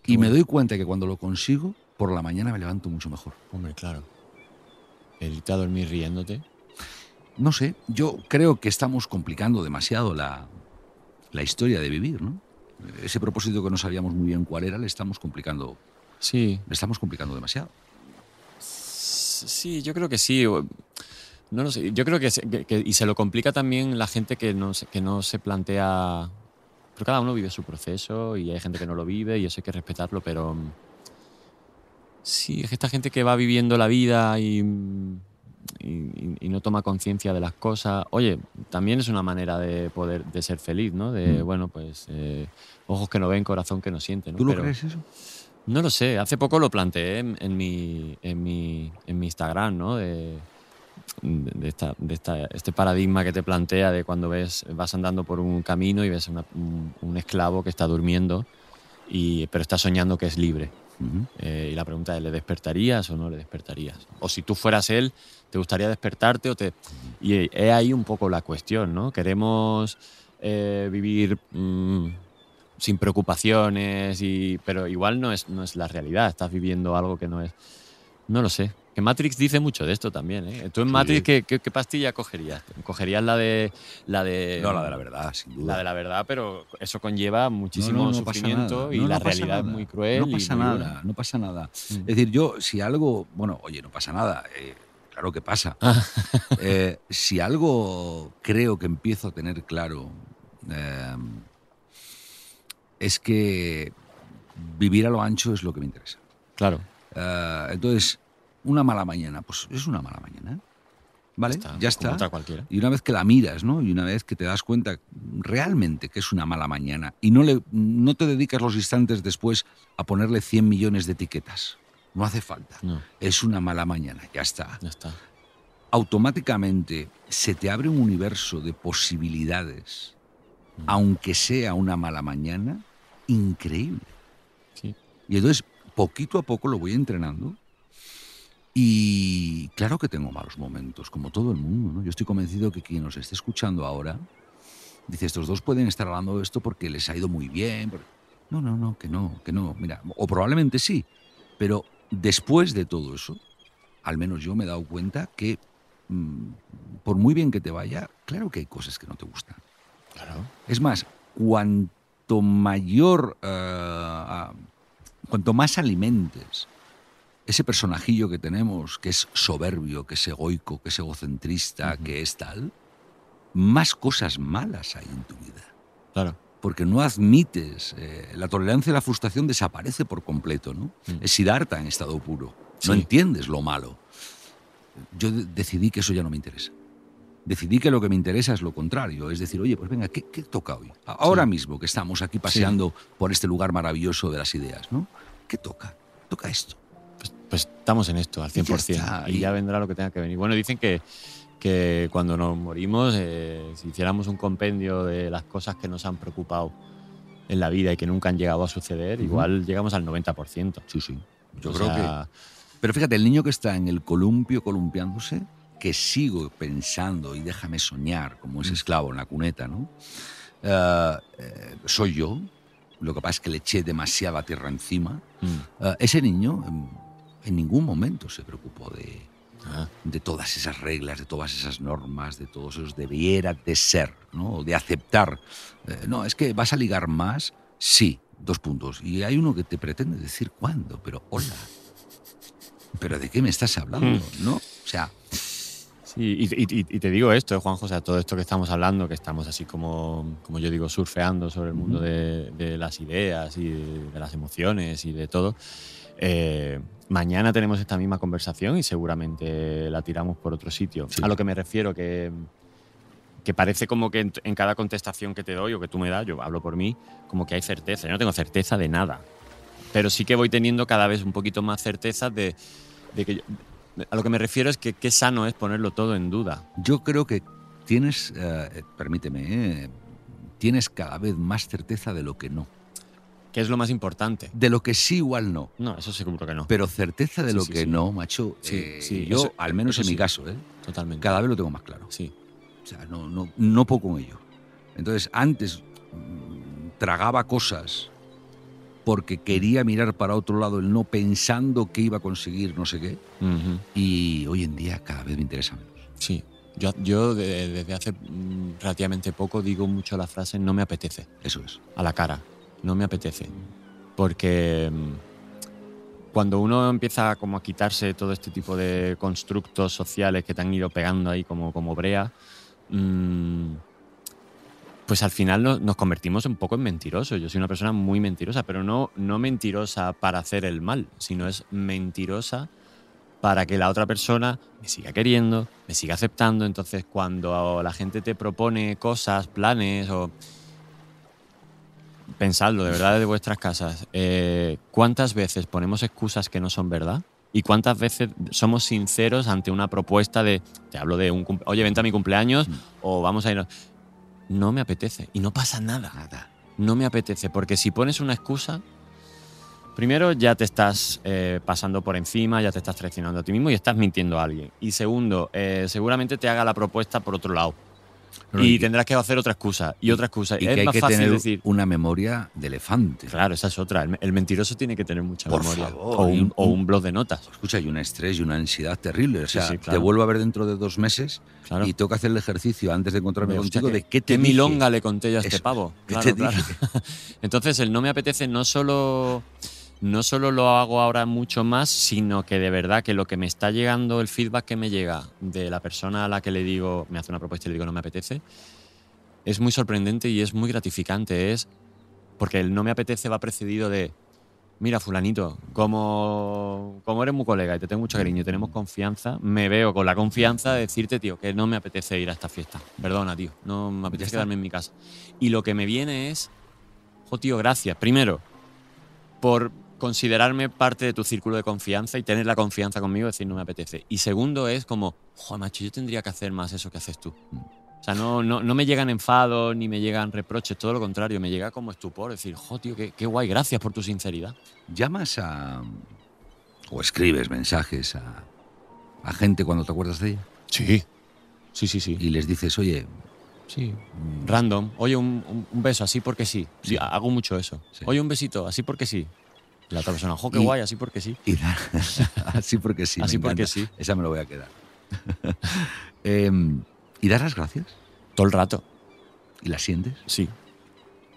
y me doy cuenta que cuando lo consigo, por la mañana me levanto mucho mejor. Hombre, claro. El irte a dormir riéndote. No sé, yo creo que estamos complicando demasiado la, la historia de vivir, ¿no? Ese propósito que no sabíamos muy bien cuál era, le estamos complicando, Sí, le estamos complicando demasiado. Sí, yo creo que sí. No lo sé. Yo creo que, que- que- y se lo complica también la gente que no, se- que no se plantea. Pero cada uno vive su proceso y hay gente que no lo vive y eso hay que respetarlo, pero mm, sí, es que esta gente que va viviendo la vida y, mm, y- y- y no toma conciencia de las cosas, oye, también es una manera de poder de ser feliz, ¿no? De Mm. bueno, pues eh, ojos que no ven, corazón que no siente, ¿no? ¿Tú lo Pero- crees eso? No lo sé, hace poco lo planteé en, en mi, en, mi, en mi Instagram, ¿no? De, de, esta, de esta- este paradigma que te plantea de cuando ves, vas andando por un camino y ves una- un, un esclavo que está durmiendo, y, pero está soñando que es libre. Eh, y la pregunta es, ¿le despertarías o no le despertarías? O si tú fueras él, ¿te gustaría despertarte o te...? Y es ahí un poco la cuestión, ¿no? Queremos eh, vivir mm, sin preocupaciones, y, pero igual no es, no es la realidad, estás viviendo algo que no es... No lo sé. Que Matrix dice mucho de esto también, ¿eh? Tú en Sí. Matrix, ¿qué, qué, qué pastilla cogerías? ¿Cogerías la de... La de No, la de la verdad, sin duda. la de la verdad, pero eso conlleva muchísimo No, no, no pasa sufrimiento y la realidad es muy cruel. No pasa nada, dura. no pasa nada. Mm. Es decir, yo, si algo. Bueno, oye, no pasa nada. eh, claro que pasa. Eh, si algo creo que empiezo a tener claro eh, es que vivir a lo ancho es lo que me interesa. Claro. Eh, entonces, una mala mañana, pues es una mala mañana. ¿Vale? Está, ya está. otra cualquiera. Y una vez que la miras, ¿no? Y una vez que te das cuenta realmente que es una mala mañana y no, le, no te dedicas los instantes después a ponerle 100 millones de etiquetas. No hace falta. No, Es una mala mañana, ya está. ya está. Automáticamente se te abre un universo de posibilidades, Mm. aunque sea una mala mañana, increíble. Sí. Y entonces, poquito a poco lo voy entrenando. Y claro que tengo malos momentos, como todo el mundo. ¿no? Yo estoy convencido que quien nos esté escuchando ahora dice: estos dos pueden estar hablando de esto porque les ha ido muy bien. pero-". No, no, no, que no, que no. Mira, o probablemente sí, pero después de todo eso, al menos yo me he dado cuenta que mm, por muy bien que te vaya, claro que hay cosas que no te gustan. Claro. Es más, cuanto mayor, eh, cuanto más alimentes ese personajillo que tenemos, que es soberbio, que es egoico, que es egocentrista, que es tal, más cosas malas hay en tu vida. Claro. Porque no admites, eh, la tolerancia y la frustración desaparece por completo, ¿no? Mm. Es Siddhartha en estado puro. No entiendes lo malo. Yo de- decidí que eso ya no me interesa. Decidí que lo que me interesa es lo contrario. Es decir, oye, pues venga, ¿qué, qué toca hoy? Ahora mismo que estamos aquí paseando por este lugar maravilloso de las ideas, ¿no? ¿Qué toca? Toca esto. Pues, pues estamos en esto, al Y ya 100%. está, y ya vendrá lo que tenga que venir. Bueno, dicen que, que cuando nos morimos, eh, si hiciéramos un compendio de las cosas que nos han preocupado en la vida y que nunca han llegado a suceder, igual llegamos al 90%. Sí, sí. Yo O creo sea, que... Pero fíjate, el niño que está en el columpio columpiándose, que sigo pensando y déjame soñar como ese esclavo en la cuneta, ¿no? Eh, eh, soy yo. Lo que pasa es que le eché demasiada tierra encima. mm, Eh, ese niño em, en ningún momento se preocupó de, ah, de todas esas reglas, de todas esas normas, de todos esos debiera de ser, ¿no? de aceptar. Eh, no, es que vas a ligar más, sí, dos puntos. Y hay uno que te pretende decir cuándo, pero hola. ¿Pero de qué me estás hablando? ¿No? O sea, Sí, y, y- te digo esto, Juanjo, o sea, todo esto que estamos hablando, que estamos así como, como yo digo, surfeando sobre el mundo de, de las ideas y de, de las emociones y de todo. eh, mañana tenemos esta misma conversación y seguramente la tiramos por otro sitio. Sí. A lo que me refiero, que, que parece como que en, en cada contestación que te doy o que tú me das, yo hablo por mí, como que hay certeza. Yo no tengo certeza de nada. Pero sí que voy teniendo cada vez un poquito más certeza de, de que yo- a lo que me refiero es que qué sano es ponerlo todo en duda. yo creo que tienes, eh, permíteme, eh, tienes cada vez más certeza de lo que no. Que es lo más importante. De lo que sí, igual no. No, eso seguro que no. Pero certeza de Sí, lo sí, que sí. no, macho. Sí, eh, sí, yo, eso- al menos en mi caso, ¿eh? Totalmente. cada vez lo tengo más claro. Sí. O sea, no, no, no puedo con ello. Entonces, antes mm, tragaba cosas porque quería mirar para otro lado el no pensando que iba a conseguir no sé qué. Y hoy en día cada vez me interesa menos. Sí. Yo, yo de- desde hace mm, relativamente poco digo mucho la frase no me apetece. Eso es. a la cara. No me apetece. Porque mm, cuando uno empieza como a quitarse todo este tipo de constructos sociales que te han ido pegando ahí como, como brea, mm, pues al final no- nos convertimos un poco en mentirosos. Yo soy una persona muy mentirosa, pero no, no mentirosa para hacer el mal, sino es mentirosa para que la otra persona me siga queriendo, me siga aceptando. Entonces, cuando la gente te propone cosas, planes o pensadlo de verdad de vuestras casas. eh, ¿Cuántas veces ponemos excusas que no son verdad? ¿Y cuántas veces somos sinceros ante una propuesta de, te hablo de un, oye, vente a mi cumpleaños Mm. o vamos a ir... No me apetece y no pasa nada. Nada. No me apetece porque si pones una excusa, primero ya te estás eh, pasando por encima, ya te estás traicionando a ti mismo y estás mintiendo a alguien. Y segundo, eh, seguramente te haga la propuesta por otro lado. Y tendrás que hacer otra excusa y otra excusa. Y es que hay más que fácil tener decir, una memoria de elefante. Claro, esa es otra. El, el mentiroso tiene que tener mucha Por memoria. favor, o, un, o un blog de notas. Escucha, hay un estrés y una ansiedad terrible. O sea, sí, te claro. vuelvo a ver dentro de dos meses Claro. y tengo que hacer el ejercicio antes de encontrarme contigo ¿qué- de qué te qué dije. milonga le conté yo a este Eso, pavo. ¿qué Claro? Entonces, el no me apetece no solo, no solo lo hago ahora mucho más, sino que de verdad que lo que me está llegando, el feedback que me llega de la persona a la que le digo, me hace una propuesta y le digo no me apetece, es muy sorprendente y es muy gratificante. Es porque el no me apetece va precedido de, mira, fulanito, como, como eres muy colega y te tengo mucho cariño y tenemos confianza, me veo con la confianza de decirte, tío, que no me apetece ir a esta fiesta. Perdona, tío, no me apetece quedarme en mi casa. Y lo que me viene es, jo, tío, gracias. Primero, por considerarme parte de tu círculo de confianza y tener la confianza conmigo decir no me apetece. Y segundo es como, joder, macho, yo tendría que hacer más eso que haces tú. O sea, no, no, no me llegan enfados ni me llegan reproches, todo lo contrario, me llega como estupor, decir, jo, tío, qué, qué guay, gracias por tu sinceridad. ¿Llamas a. o escribes mensajes a, a gente cuando te acuerdas de ella? Sí. Sí, sí, sí. Y les dices, oye, Sí. Random. Oye, un, un- beso, así porque sí. Sí, Sí. hago mucho eso. Sí. Oye, un besito, así porque sí. La otra persona, jo, qué Y- guay, así porque sí. y así porque sí. me Así porque encanta. sí. Esa me lo voy a quedar. Em, ¿Y das las gracias? Todo el rato. ¿Y las sientes? Sí.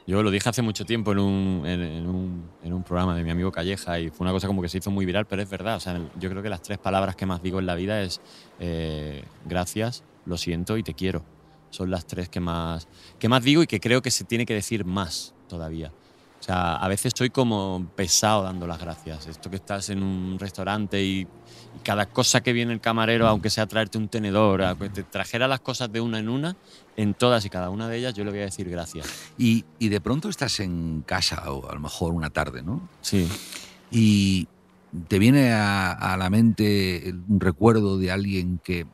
Yo lo dije hace mucho tiempo en un, en, en un, en un programa de mi amigo Calleja y fue una cosa como que se hizo muy viral, pero es verdad. O sea, yo creo que las tres palabras que más digo en la vida es eh, gracias, lo siento y te quiero. Son las tres que más, que más digo y que creo que se tiene que decir más todavía. O sea, a veces estoy como pesado dando las gracias. Esto que estás en un restaurante y, y cada cosa que viene el camarero, aunque sea traerte un tenedor, aunque te trajera las cosas de una en una, en todas y cada una de ellas yo le voy a decir gracias. Y, y de pronto estás en casa o a lo mejor una tarde, ¿no? Sí, Y te viene a, a la mente un recuerdo de alguien que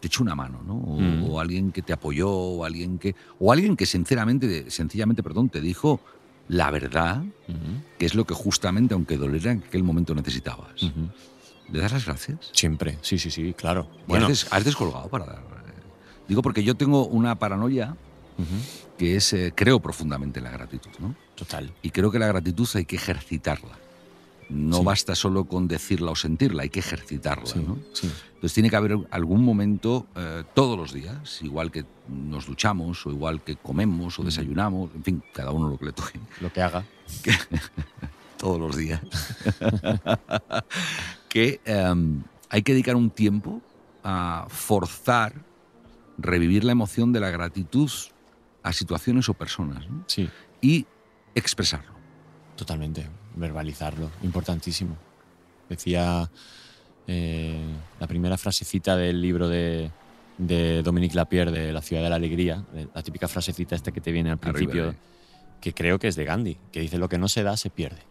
te echó una mano, ¿no? O, Mm. o alguien que te apoyó, o alguien que, o alguien que sinceramente, sencillamente, perdón, te dijo la verdad, que es lo que justamente, aunque dolera, en aquel momento necesitabas. ujú. ¿Le das las gracias? siempre, sí, sí, sí, claro. ¿Y Bueno, has, des- has descolgado para dar? eh? Digo, porque yo tengo una paranoia que es, eh, creo profundamente en la gratitud, ¿no? total. Y creo que la gratitud hay que ejercitarla. No Sí. basta solo con decirla o sentirla, hay que ejercitarla. Sí, ¿no? sí. Entonces tiene que haber algún momento eh, todos los días, igual que nos duchamos o igual que comemos o desayunamos, en fin, cada uno lo que le toque, Lo que haga. todos los días, que em, hay que dedicar un tiempo a forzar, revivir la emoción de la gratitud a situaciones o personas ¿no? Sí, y expresarlo. totalmente. Verbalizarlo, importantísimo. Decía eh, la primera frasecita del libro de, de Dominique Lapierre de La ciudad de la alegría, eh, la típica frasecita esta que te viene al principio, Arriba, que creo que es de Gandhi, que dice lo que no se da se pierde.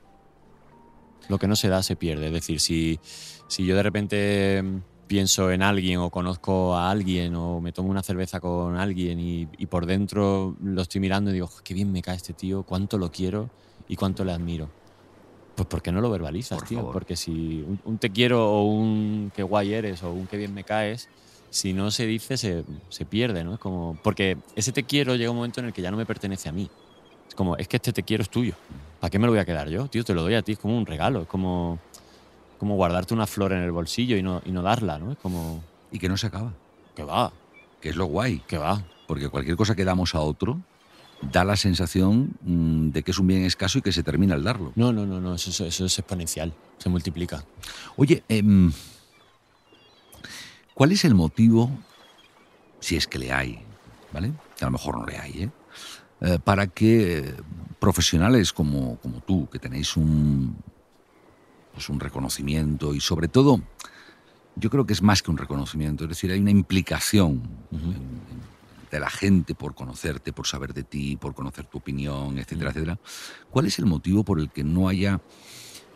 Lo que no se da se pierde. Es decir, si, si yo de repente mm, pienso en alguien o conozco a alguien o me tomo una cerveza con alguien y, y por dentro lo estoy mirando y digo, qué bien me cae este tío, cuánto lo quiero y cuánto le admiro. Pues ¿por qué no lo verbalizas, Por tío? favor. Porque si un, un te quiero o un qué guay eres o un qué bien me caes, si no se dice, se, se pierde, ¿no? Es como, porque ese te quiero llega un momento en el que ya no me pertenece a mí. Es como, es que este te quiero es tuyo. ¿Para qué me lo voy a quedar yo? Tío, te lo doy a ti, es como un regalo, es como, como guardarte una flor en el bolsillo y no, y no darla, ¿no? Es como, Y que no se acaba, que va, que es lo guay. que va. Porque cualquier cosa que damos a otro da la sensación mm, de que es un bien escaso y que se termina al darlo. No, no, no, no, eso, es- eso es exponencial, se multiplica. Oye, em, ¿cuál es el motivo, si es que le hay, ¿vale? Que a lo mejor no le hay, ¿eh? Eh, para que eh, profesionales como, como tú, que tenéis un, pues un reconocimiento y sobre todo, yo creo que es más que un reconocimiento, es decir, hay una implicación en- en- de la gente por conocerte, por saber de ti, por conocer tu opinión, etcétera, etcétera. ¿Cuál es el motivo por el que no haya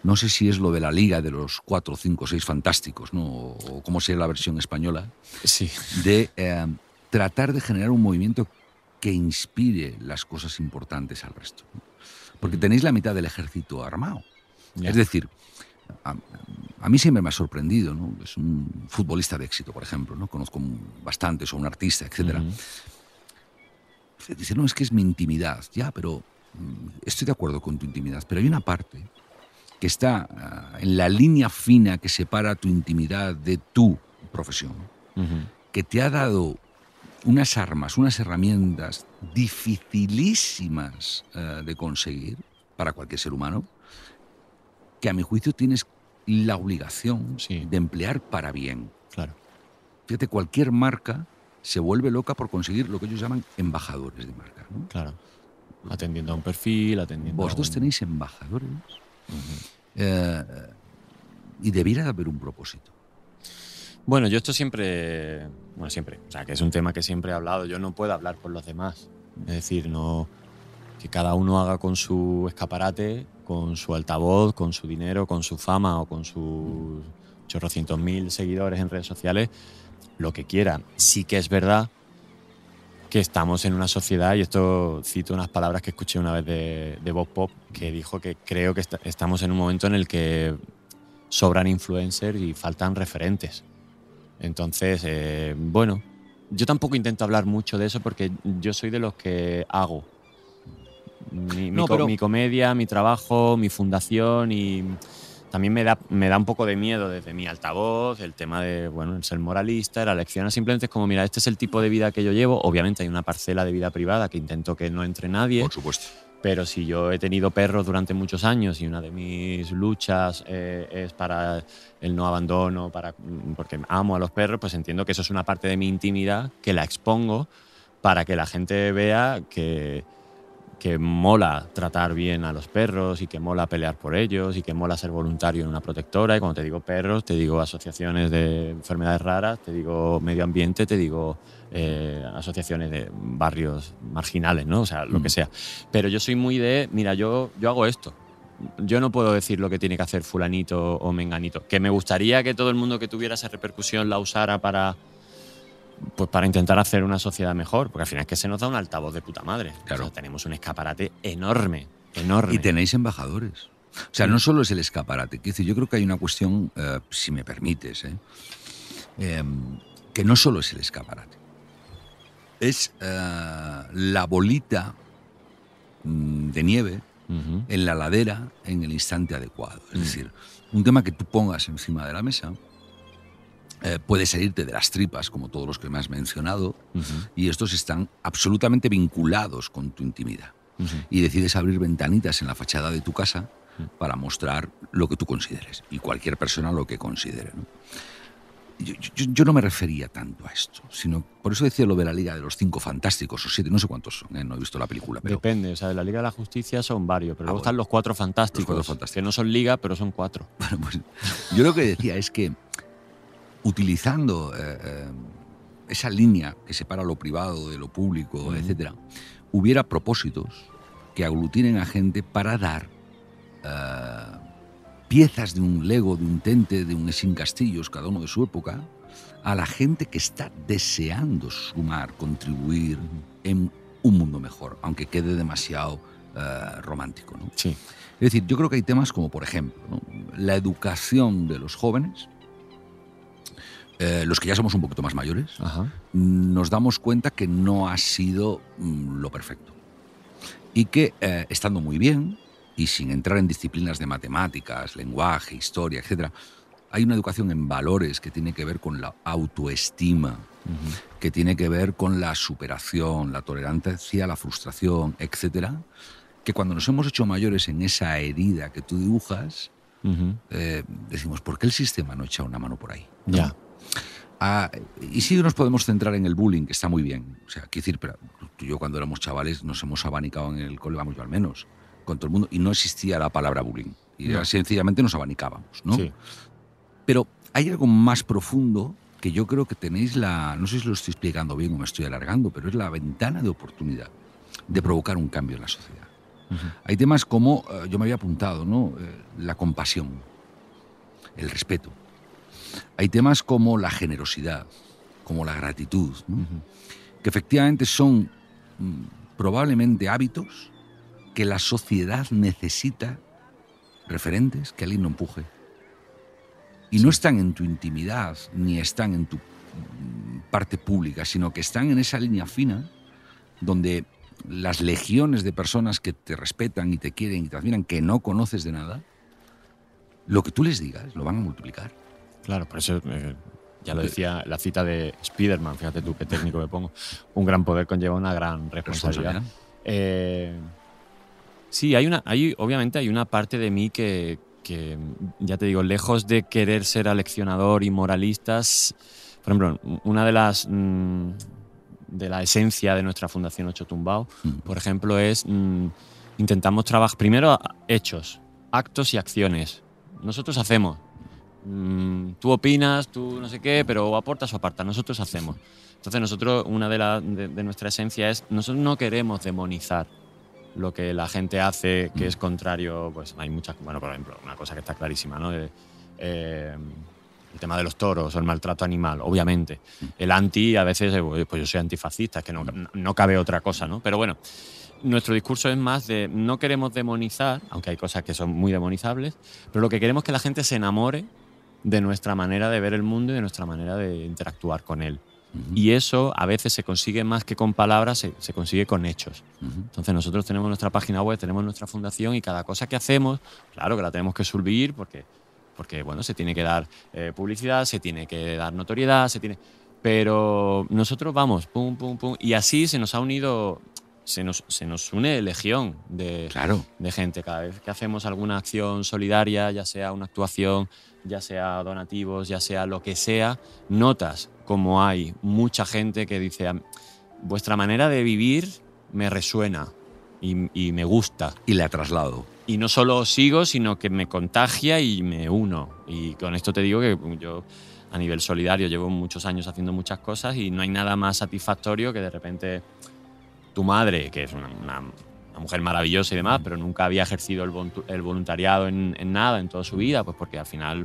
no sé si es lo de la liga de los cuatro, cinco, seis fantásticos, ¿no? O, cómo sería la versión española, Sí. de eh, tratar de generar un movimiento que inspire las cosas importantes al resto. Porque tenéis la mitad del ejército armado. Es decir, a, a mí siempre me ha sorprendido, ¿no? Es un futbolista de éxito, por ejemplo, ¿no? Conozco bastantes, o un artista, etcétera. Ujú. Dice, no, es que es mi intimidad. Ya, pero mm, estoy de acuerdo con tu intimidad, pero hay una parte que está ah, en la línea fina que separa tu intimidad de tu profesión, que te ha dado unas armas, unas herramientas dificilísimas eh, de conseguir para cualquier ser humano, que a mi juicio tienes la obligación Sí. de emplear para bien. Claro. Fíjate, cualquier marca se vuelve loca por conseguir lo que ellos llaman embajadores de marca. ¿no? Claro. Atendiendo a un perfil, atendiendo Vosotros a un... tenéis embajadores eh, y debiera de haber un propósito. Bueno, yo esto siempre, bueno, siempre, o sea, que es un tema que siempre he hablado, yo no puedo hablar por los demás. Es decir, no que cada uno haga con su escaparate, con su altavoz, con su dinero, con su fama o con sus chorrocientos mil seguidores en redes sociales, lo que quiera. Sí que es verdad que estamos en una sociedad, y esto cito unas palabras que escuché una vez de, Bob Pop, que dijo que creo que esta- estamos en un momento en el que sobran influencers y faltan referentes. Entonces, eh, bueno, yo tampoco intento hablar mucho de eso porque yo soy de los que hago. Mi, mi No, co- pero- mi comedia, mi trabajo, mi fundación y también me da, me da un poco de miedo desde mi altavoz, el tema de, bueno, el ser moralista, la lección simplemente es como, mira, este es el tipo de vida que yo llevo. Obviamente hay una parcela de vida privada que intento que no entre nadie. Por supuesto. Pero si yo he tenido perros durante muchos años y una de mis luchas eh, es para el no abandono, para, porque amo a los perros, pues entiendo que eso es una parte de mi intimidad que la expongo para que la gente vea que, que mola tratar bien a los perros y que mola pelear por ellos y que mola ser voluntario en una protectora. Y cuando te digo perros, te digo asociaciones de enfermedades raras, te digo medio ambiente, te digo eh, asociaciones de barrios marginales, ¿no? O sea, lo Mm. que sea. Pero yo soy muy de, mira, yo, yo hago esto. Yo no puedo decir lo que tiene que hacer fulanito o menganito. Que me gustaría que todo el mundo que tuviera esa repercusión la usara para, pues para intentar hacer una sociedad mejor. Porque al final es que se nos da un altavoz de puta madre. Claro. O sea, tenemos un escaparate enorme, enorme. Y tenéis embajadores. O sea, no solo es el escaparate. Decir, yo creo que hay una cuestión, eh, si me permites, ¿eh? Eh, que no solo es el escaparate. Es eh, la bolita mm, de nieve en la ladera en el instante adecuado. Es Mm. decir, un tema que tú pongas encima de la mesa eh, puede salirte de las tripas, como todos los que me has mencionado, y estos están absolutamente vinculados con tu intimidad. Y decides abrir ventanitas en la fachada de tu casa para mostrar lo que tú consideres, y cualquier persona lo que considere. ¿no? Yo, yo- yo no me refería tanto a esto, sino por eso decía lo de la Liga de los Cinco Fantásticos, o siete, no sé cuántos son, ¿eh? no he visto la película, pero Depende, o sea, de la Liga de la Justicia son varios, pero Ah, luego bueno. están los cuatro fantásticos, Los Cuatro Fantásticos. que no son liga, pero son cuatro. Bueno, pues, yo lo que decía es que utilizando eh, eh, esa línea que separa lo privado de lo público, Ujú. etcétera, hubiera propósitos que aglutinen a gente para dar eh, piezas de un Lego, de un Tente, de un Sin Castillos, cada uno de su época, a la gente que está deseando sumar, contribuir en un mundo mejor, aunque quede demasiado eh, romántico. ¿no? Sí. Es decir, yo creo que hay temas como, por ejemplo, ¿no? la educación de los jóvenes, eh, los que ya somos un poquito más mayores, Ajá. nos damos cuenta que no ha sido mm, lo perfecto. Y que eh, estando muy bien, y sin entrar en disciplinas de matemáticas, lenguaje, historia, etc., hay una educación en valores que tiene que ver con la autoestima, que tiene que ver con la superación, la tolerancia la frustración, etc., que cuando nos hemos hecho mayores en esa herida que tú dibujas, Ujú. eh, decimos, ¿por qué el sistema no echa una mano por ahí? ¿no? Ya. Ah, y sí nos podemos centrar en el bullying, que está muy bien. O sea, quiero decir, pero tú y yo cuando éramos chavales nos hemos abanicado en el cole, vamos yo al menos, con todo el mundo, y no existía la palabra bullying. Y No. sencillamente nos abanicábamos, ¿no? Sí. Pero hay algo más profundo que yo creo que tenéis la, no sé si lo estoy explicando bien o me estoy alargando, pero es la ventana de oportunidad de provocar un cambio en la sociedad. Hay temas como, eh, yo me había apuntado, ¿no? Eh, la compasión, el respeto. Hay temas como la generosidad, como la gratitud, ¿no? que efectivamente son mm, probablemente hábitos que la sociedad necesita referentes que alguien no empuje. Y no están en tu intimidad, ni están en tu mm, parte pública, sino que están en esa línea fina donde las legiones de personas que te respetan y te quieren y te admiran, que no conoces de nada, lo que tú les digas lo van a multiplicar. Claro, por eso eh, ya lo decía la cita de Spiderman, fíjate tú qué técnico me pongo. Un gran poder conlleva una gran responsabilidad. Responsabilidad. Eh, sí, hay una, hay, obviamente hay una parte de mí que, que, ya te digo, lejos de querer ser aleccionador y moralistas, por ejemplo, una de las mm, de la esencia de nuestra Fundación Ocho Tumbao, Mm. por ejemplo, es mm, intentamos trabajar primero hechos, actos y acciones. Nosotros hacemos. Mm, tú opinas, tú no sé qué, pero aportas o apartas. Nosotros hacemos. Entonces nosotros, una de, la- de, de nuestra esencia es, nosotros no queremos demonizar lo que la gente hace que es contrario, pues hay muchas, bueno, por ejemplo, una cosa que está clarísima, ¿no? De, eh, el tema de los toros o el maltrato animal, obviamente. El anti, a veces, eh, pues yo soy antifascista, es que no, no cabe otra cosa, ¿no? Pero bueno, nuestro discurso es más de no queremos demonizar, aunque hay cosas que son muy demonizables, pero lo que queremos es que la gente se enamore de nuestra manera de ver el mundo y de nuestra manera de interactuar con él. Y eso a veces se consigue más que con palabras, se, se consigue con hechos. Entonces nosotros tenemos nuestra página web, tenemos nuestra fundación y cada cosa que hacemos, claro que la tenemos que subir porque, porque bueno, se tiene que dar eh, publicidad, se tiene que dar notoriedad, se tiene... Pero nosotros vamos, pum, pum, pum, y así se nos ha unido, se nos, se nos une legión de, Claro. de gente. Cada vez que hacemos alguna acción solidaria, ya sea una actuación, ya sea donativos, ya sea lo que sea, notas como hay mucha gente que dice, "Am- vuestra manera de vivir me resuena y, y me gusta. Y la traslado. Y no solo os sigo, sino que me contagia y me uno. Y con esto te digo que yo a nivel solidario llevo muchos años haciendo muchas cosas y no hay nada más satisfactorio que de repente tu madre, que es una, una- una mujer maravillosa y demás, pero nunca había ejercido el, voluntariado en, en nada en toda su vida, pues porque al final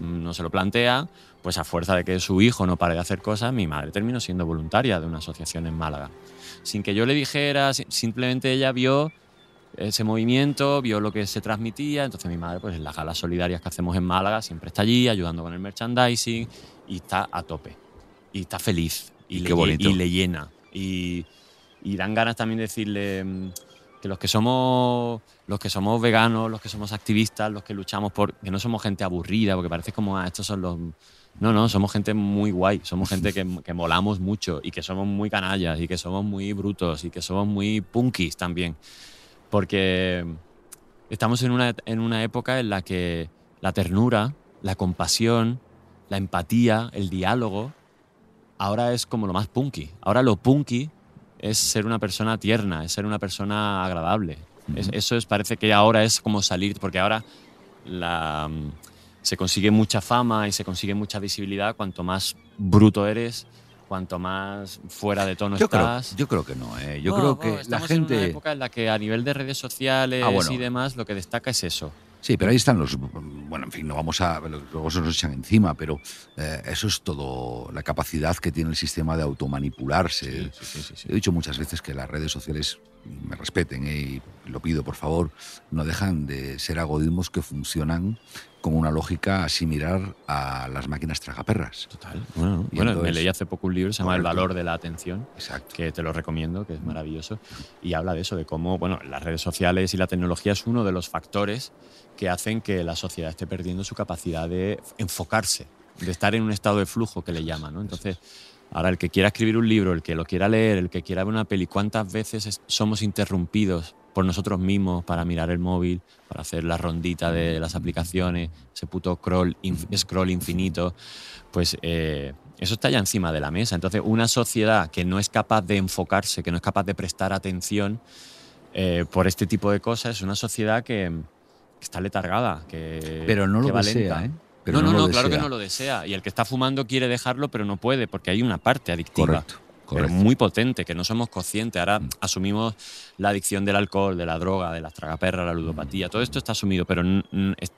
mm, no se lo plantea, pues a fuerza de que su hijo no pare de hacer cosas, mi madre terminó siendo voluntaria de una asociación en Málaga. Sin que yo le dijera, si- simplemente ella vio ese movimiento, vio lo que se transmitía, entonces mi madre, pues en las galas solidarias que hacemos en Málaga, siempre está allí ayudando con el merchandising y está a tope. Y está feliz. Y, Y le, y le llena. Y, y dan ganas también de decirle mm, que los que somos los que somos veganos, los que somos activistas, los que luchamos por que no somos gente aburrida, porque parece como ah, estos son los no, no, somos gente muy guay, somos gente que, que molamos mucho y que somos muy canallas y que somos muy brutos y que somos muy punkis también. Porque estamos en una, en una época en la que la ternura, la compasión, la empatía, el diálogo, ahora es como lo más punky. Ahora lo punky es ser una persona tierna, es ser una persona agradable. Es- eso es, parece que ahora es como salir, porque ahora la, mm, se consigue mucha fama y se consigue mucha visibilidad cuanto más bruto eres, cuanto más fuera de tono Yo creo, estás. yo creo que no. ¿eh? Yo Bueno, creo bueno, que la estamos en una gente. época en la que a nivel de redes sociales Ah, bueno. y demás lo que destaca es eso. Sí, pero ahí están los. Bueno, en fin, no vamos a. Luego se nos echan encima, pero eh, eso es todo. La capacidad que tiene el sistema de automanipularse. Sí, sí, sí, sí. He dicho muchas veces que las redes sociales me respeten eh, y lo pido, por favor, no dejan de ser algoritmos que funcionan con una lógica similar a las máquinas tragaperras. Total. Bueno, bueno, me leí hace poco un libro, se llama El valor de la atención, Exacto. que te lo recomiendo, que es maravilloso, y habla de eso, de cómo bueno, las redes sociales y la tecnología es uno de los factores que hacen que la sociedad esté perdiendo su capacidad de enfocarse, de estar en un estado de flujo que le llaman. ¿no? Entonces, ahora el que quiera escribir un libro, el que lo quiera leer, el que quiera ver una peli, ¿cuántas veces es- somos interrumpidos por nosotros mismos para mirar el móvil, para hacer la rondita de las aplicaciones, ese puto scroll, inf- scroll infinito? Pues eh, eso está ya encima de la mesa. Entonces, una sociedad que no es capaz de enfocarse, que no es capaz de prestar atención eh, por este tipo de cosas, es una sociedad que, que está letargada, que Pero no que lo lenta. ¿eh? Pero no, no, no, claro que no lo desea. Y el que está fumando quiere dejarlo, pero no puede, porque hay una parte adictiva. Correcto. Pero muy potente, que no somos conscientes. Ahora Mm. asumimos la adicción del alcohol, de la droga, de las tragaperras, la ludopatía. Todo esto está asumido, pero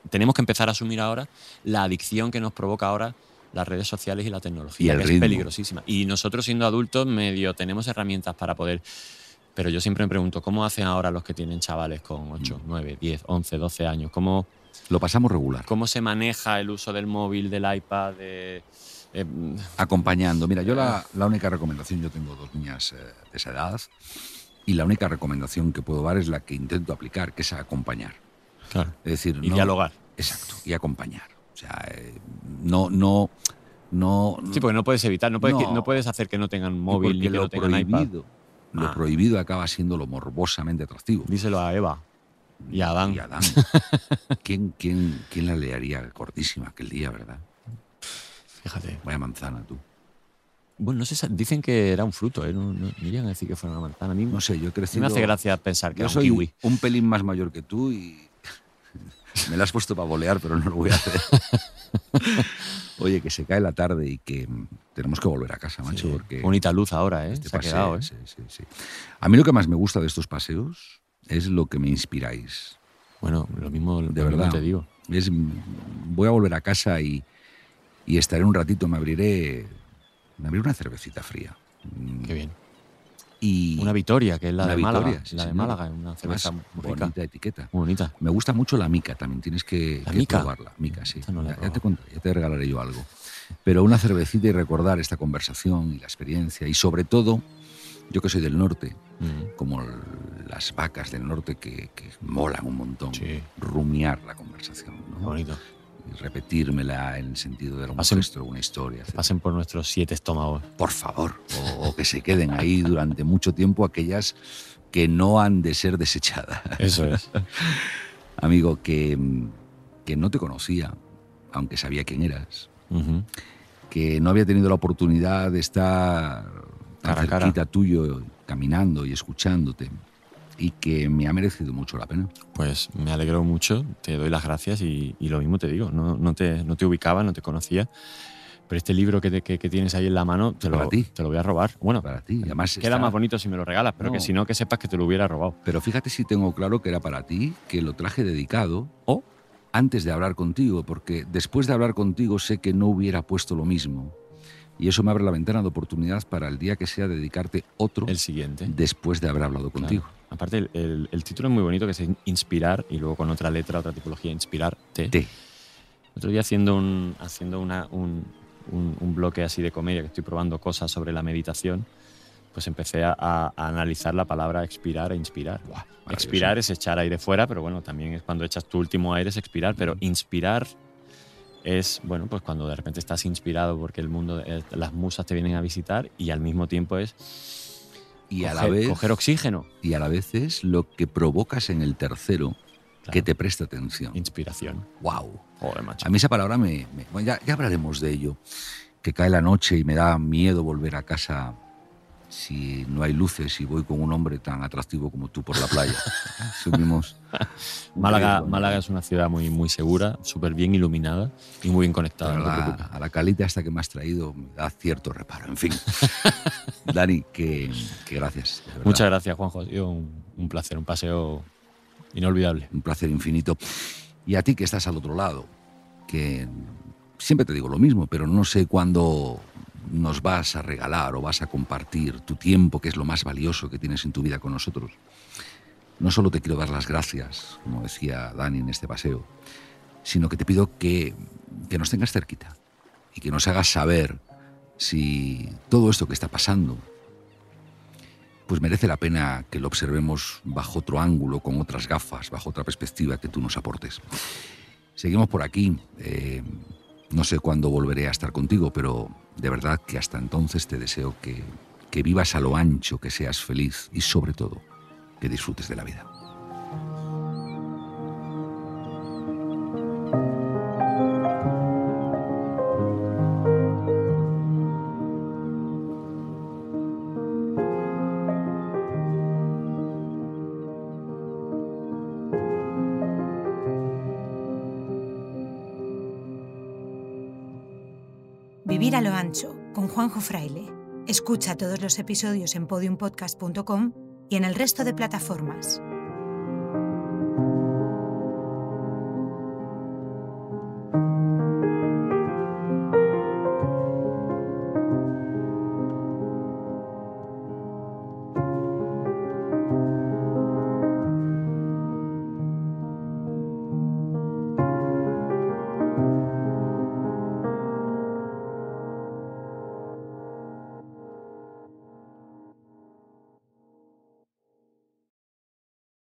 tenemos que empezar a asumir ahora la adicción que nos provoca ahora las redes sociales y la tecnología, Y que ritmo. es peligrosísima. Y nosotros siendo adultos medio tenemos herramientas para poder... Pero yo siempre me pregunto, ¿cómo hacen ahora los que tienen chavales con 8, 9, 10, 11, 12 años? ¿Cómo, Lo pasamos regular. cómo se maneja el uso del móvil, del iPad, de... eh, acompañando. Mira, yo la, la única recomendación, yo tengo dos niñas eh, de esa edad, y la única recomendación que puedo dar es la que intento aplicar, que es acompañar. claro. Es decir, Y no- dialogar. Exacto, y acompañar. O sea, eh, no, no, no. Sí, porque no puedes evitar, no puedes, No. no puedes hacer que no tengan móvil ni que lo no tengan iPad. lo Ah. prohibido acaba siendo lo morbosamente atractivo. Díselo a Eva y Adán. Y Adán. ¿Quién, quién, ¿Quién la leería cortísima aquel día, verdad? Fíjate. Vaya manzana, tú. Bueno, no sé, dicen que era un fruto, ¿eh? no, no, no a decir que fuera una manzana. A mí, No sé, yo crecido. me hace gracia pensar que Yo era un soy kiwi. un pelín más mayor que tú y me la has puesto para bolear, pero no lo voy a hacer. Oye, que se cae la tarde y que tenemos que volver a casa, macho, Sí. porque Bonita luz ahora, ¿eh? este Se ha paseo- quedado, ¿eh? sí, sí, sí. A mí lo que más me gusta de estos paseos es lo que me inspiráis. Bueno, lo mismo, lo De mismo verdad. te digo. Es, voy a volver a casa y, y estaré un ratito, me abriré, me abriré una cervecita fría. Qué bien. Y Una Vitoria, que es la de Málaga. Sí, la de. Málaga, una cerveza muy rica. bonita etiqueta. Muy bonita. Me gusta mucho la mica también, tienes que, ¿La que mica? probarla. Mica, sí. No la ya, te ya te regalaré yo algo. Pero una cervecita y recordar esta conversación y la experiencia. Y sobre todo, yo que soy del norte, como las vacas del norte que, que molan un montón, Sí. rumiar la conversación. ¿no? bonito. Y repetírmela en el sentido de algún Pasen- gesto, alguna historia. Pasen por nuestros siete estómagos. Por favor. O, o que se queden ahí durante mucho tiempo aquellas que no han de ser desechadas. Eso es. amigo, que, que no te conocía, aunque sabía quién eras, que no había tenido la oportunidad de estar tan Cara a cara. cerquita tuyo, caminando y escuchándote, y que me ha merecido mucho la pena. Pues me alegro mucho, te doy las gracias y, y lo mismo te digo, no, no, te, no te ubicaba, no te conocía, pero este libro que, te- que- que tienes ahí en la mano te Para lo, ti. te lo voy a robar. Bueno, Para ti, además queda está- más bonito si me lo regalas, pero que No. si no, que sepas que te lo hubiera robado. Pero fíjate si tengo claro que era para ti, que lo traje dedicado Oh. antes de hablar contigo, porque después de hablar contigo sé que no hubiera puesto lo mismo. Y eso me abre la ventana de oportunidad para el día que sea dedicarte otro El siguiente. después de haber hablado contigo. Claro. Aparte, el, el- el título es muy bonito, que es Inspirar, y luego con otra letra, otra tipología, Inspirarte. Te. Otro día haciendo un, haciendo una, un, un- un bloque así de comedia, que estoy probando cosas sobre la meditación, pues empecé a, a analizar la palabra expirar e inspirar. Buah, expirar es echar aire fuera, pero bueno, también es cuando echas tu último aire es expirar, pero inspirar es, bueno, pues cuando de repente estás inspirado porque el mundo, eh, las musas te vienen a visitar y al mismo tiempo es Y a, la coger, vez, coger oxígeno. y a la vez es lo que provocas en el tercero Claro. que te presta atención. Inspiración. ¡Wow! Joder, macho. A mí esa palabra me... me- bueno, ya, ya hablaremos de ello. Que cae la noche y me da miedo volver a casa si no hay luces y voy con un hombre tan atractivo como tú por la playa. Subimos... Málaga. Málaga es una ciudad muy, muy segura, súper bien iluminada y muy bien conectada. A, la, a la calita esta que me has traído me da cierto reparo. En fin. Dani, que, que gracias. Muchas gracias, Juanjo. Ha sido un, un placer, un paseo inolvidable. Un placer infinito. Y a ti que estás al otro lado, que siempre te digo lo mismo, pero no sé cuándo nos vas a regalar o vas a compartir tu tiempo, que es lo más valioso que tienes en tu vida con nosotros. No solo te quiero dar las gracias, como decía Dani en este paseo, sino que te pido que, que nos tengas cerquita y que nos hagas saber si todo esto que está pasando, pues merece la pena que lo observemos bajo otro ángulo, con otras gafas, bajo otra perspectiva que tú nos aportes. Seguimos por aquí. Eh, no sé cuándo volveré a estar contigo, pero de verdad que hasta entonces te deseo que, que vivas a lo ancho, que seas feliz y sobre todo que disfrutes de la vida. Vivir a lo ancho con Juanjo Fraile. Escucha todos los episodios en podiumpodcast.com y en el resto de plataformas.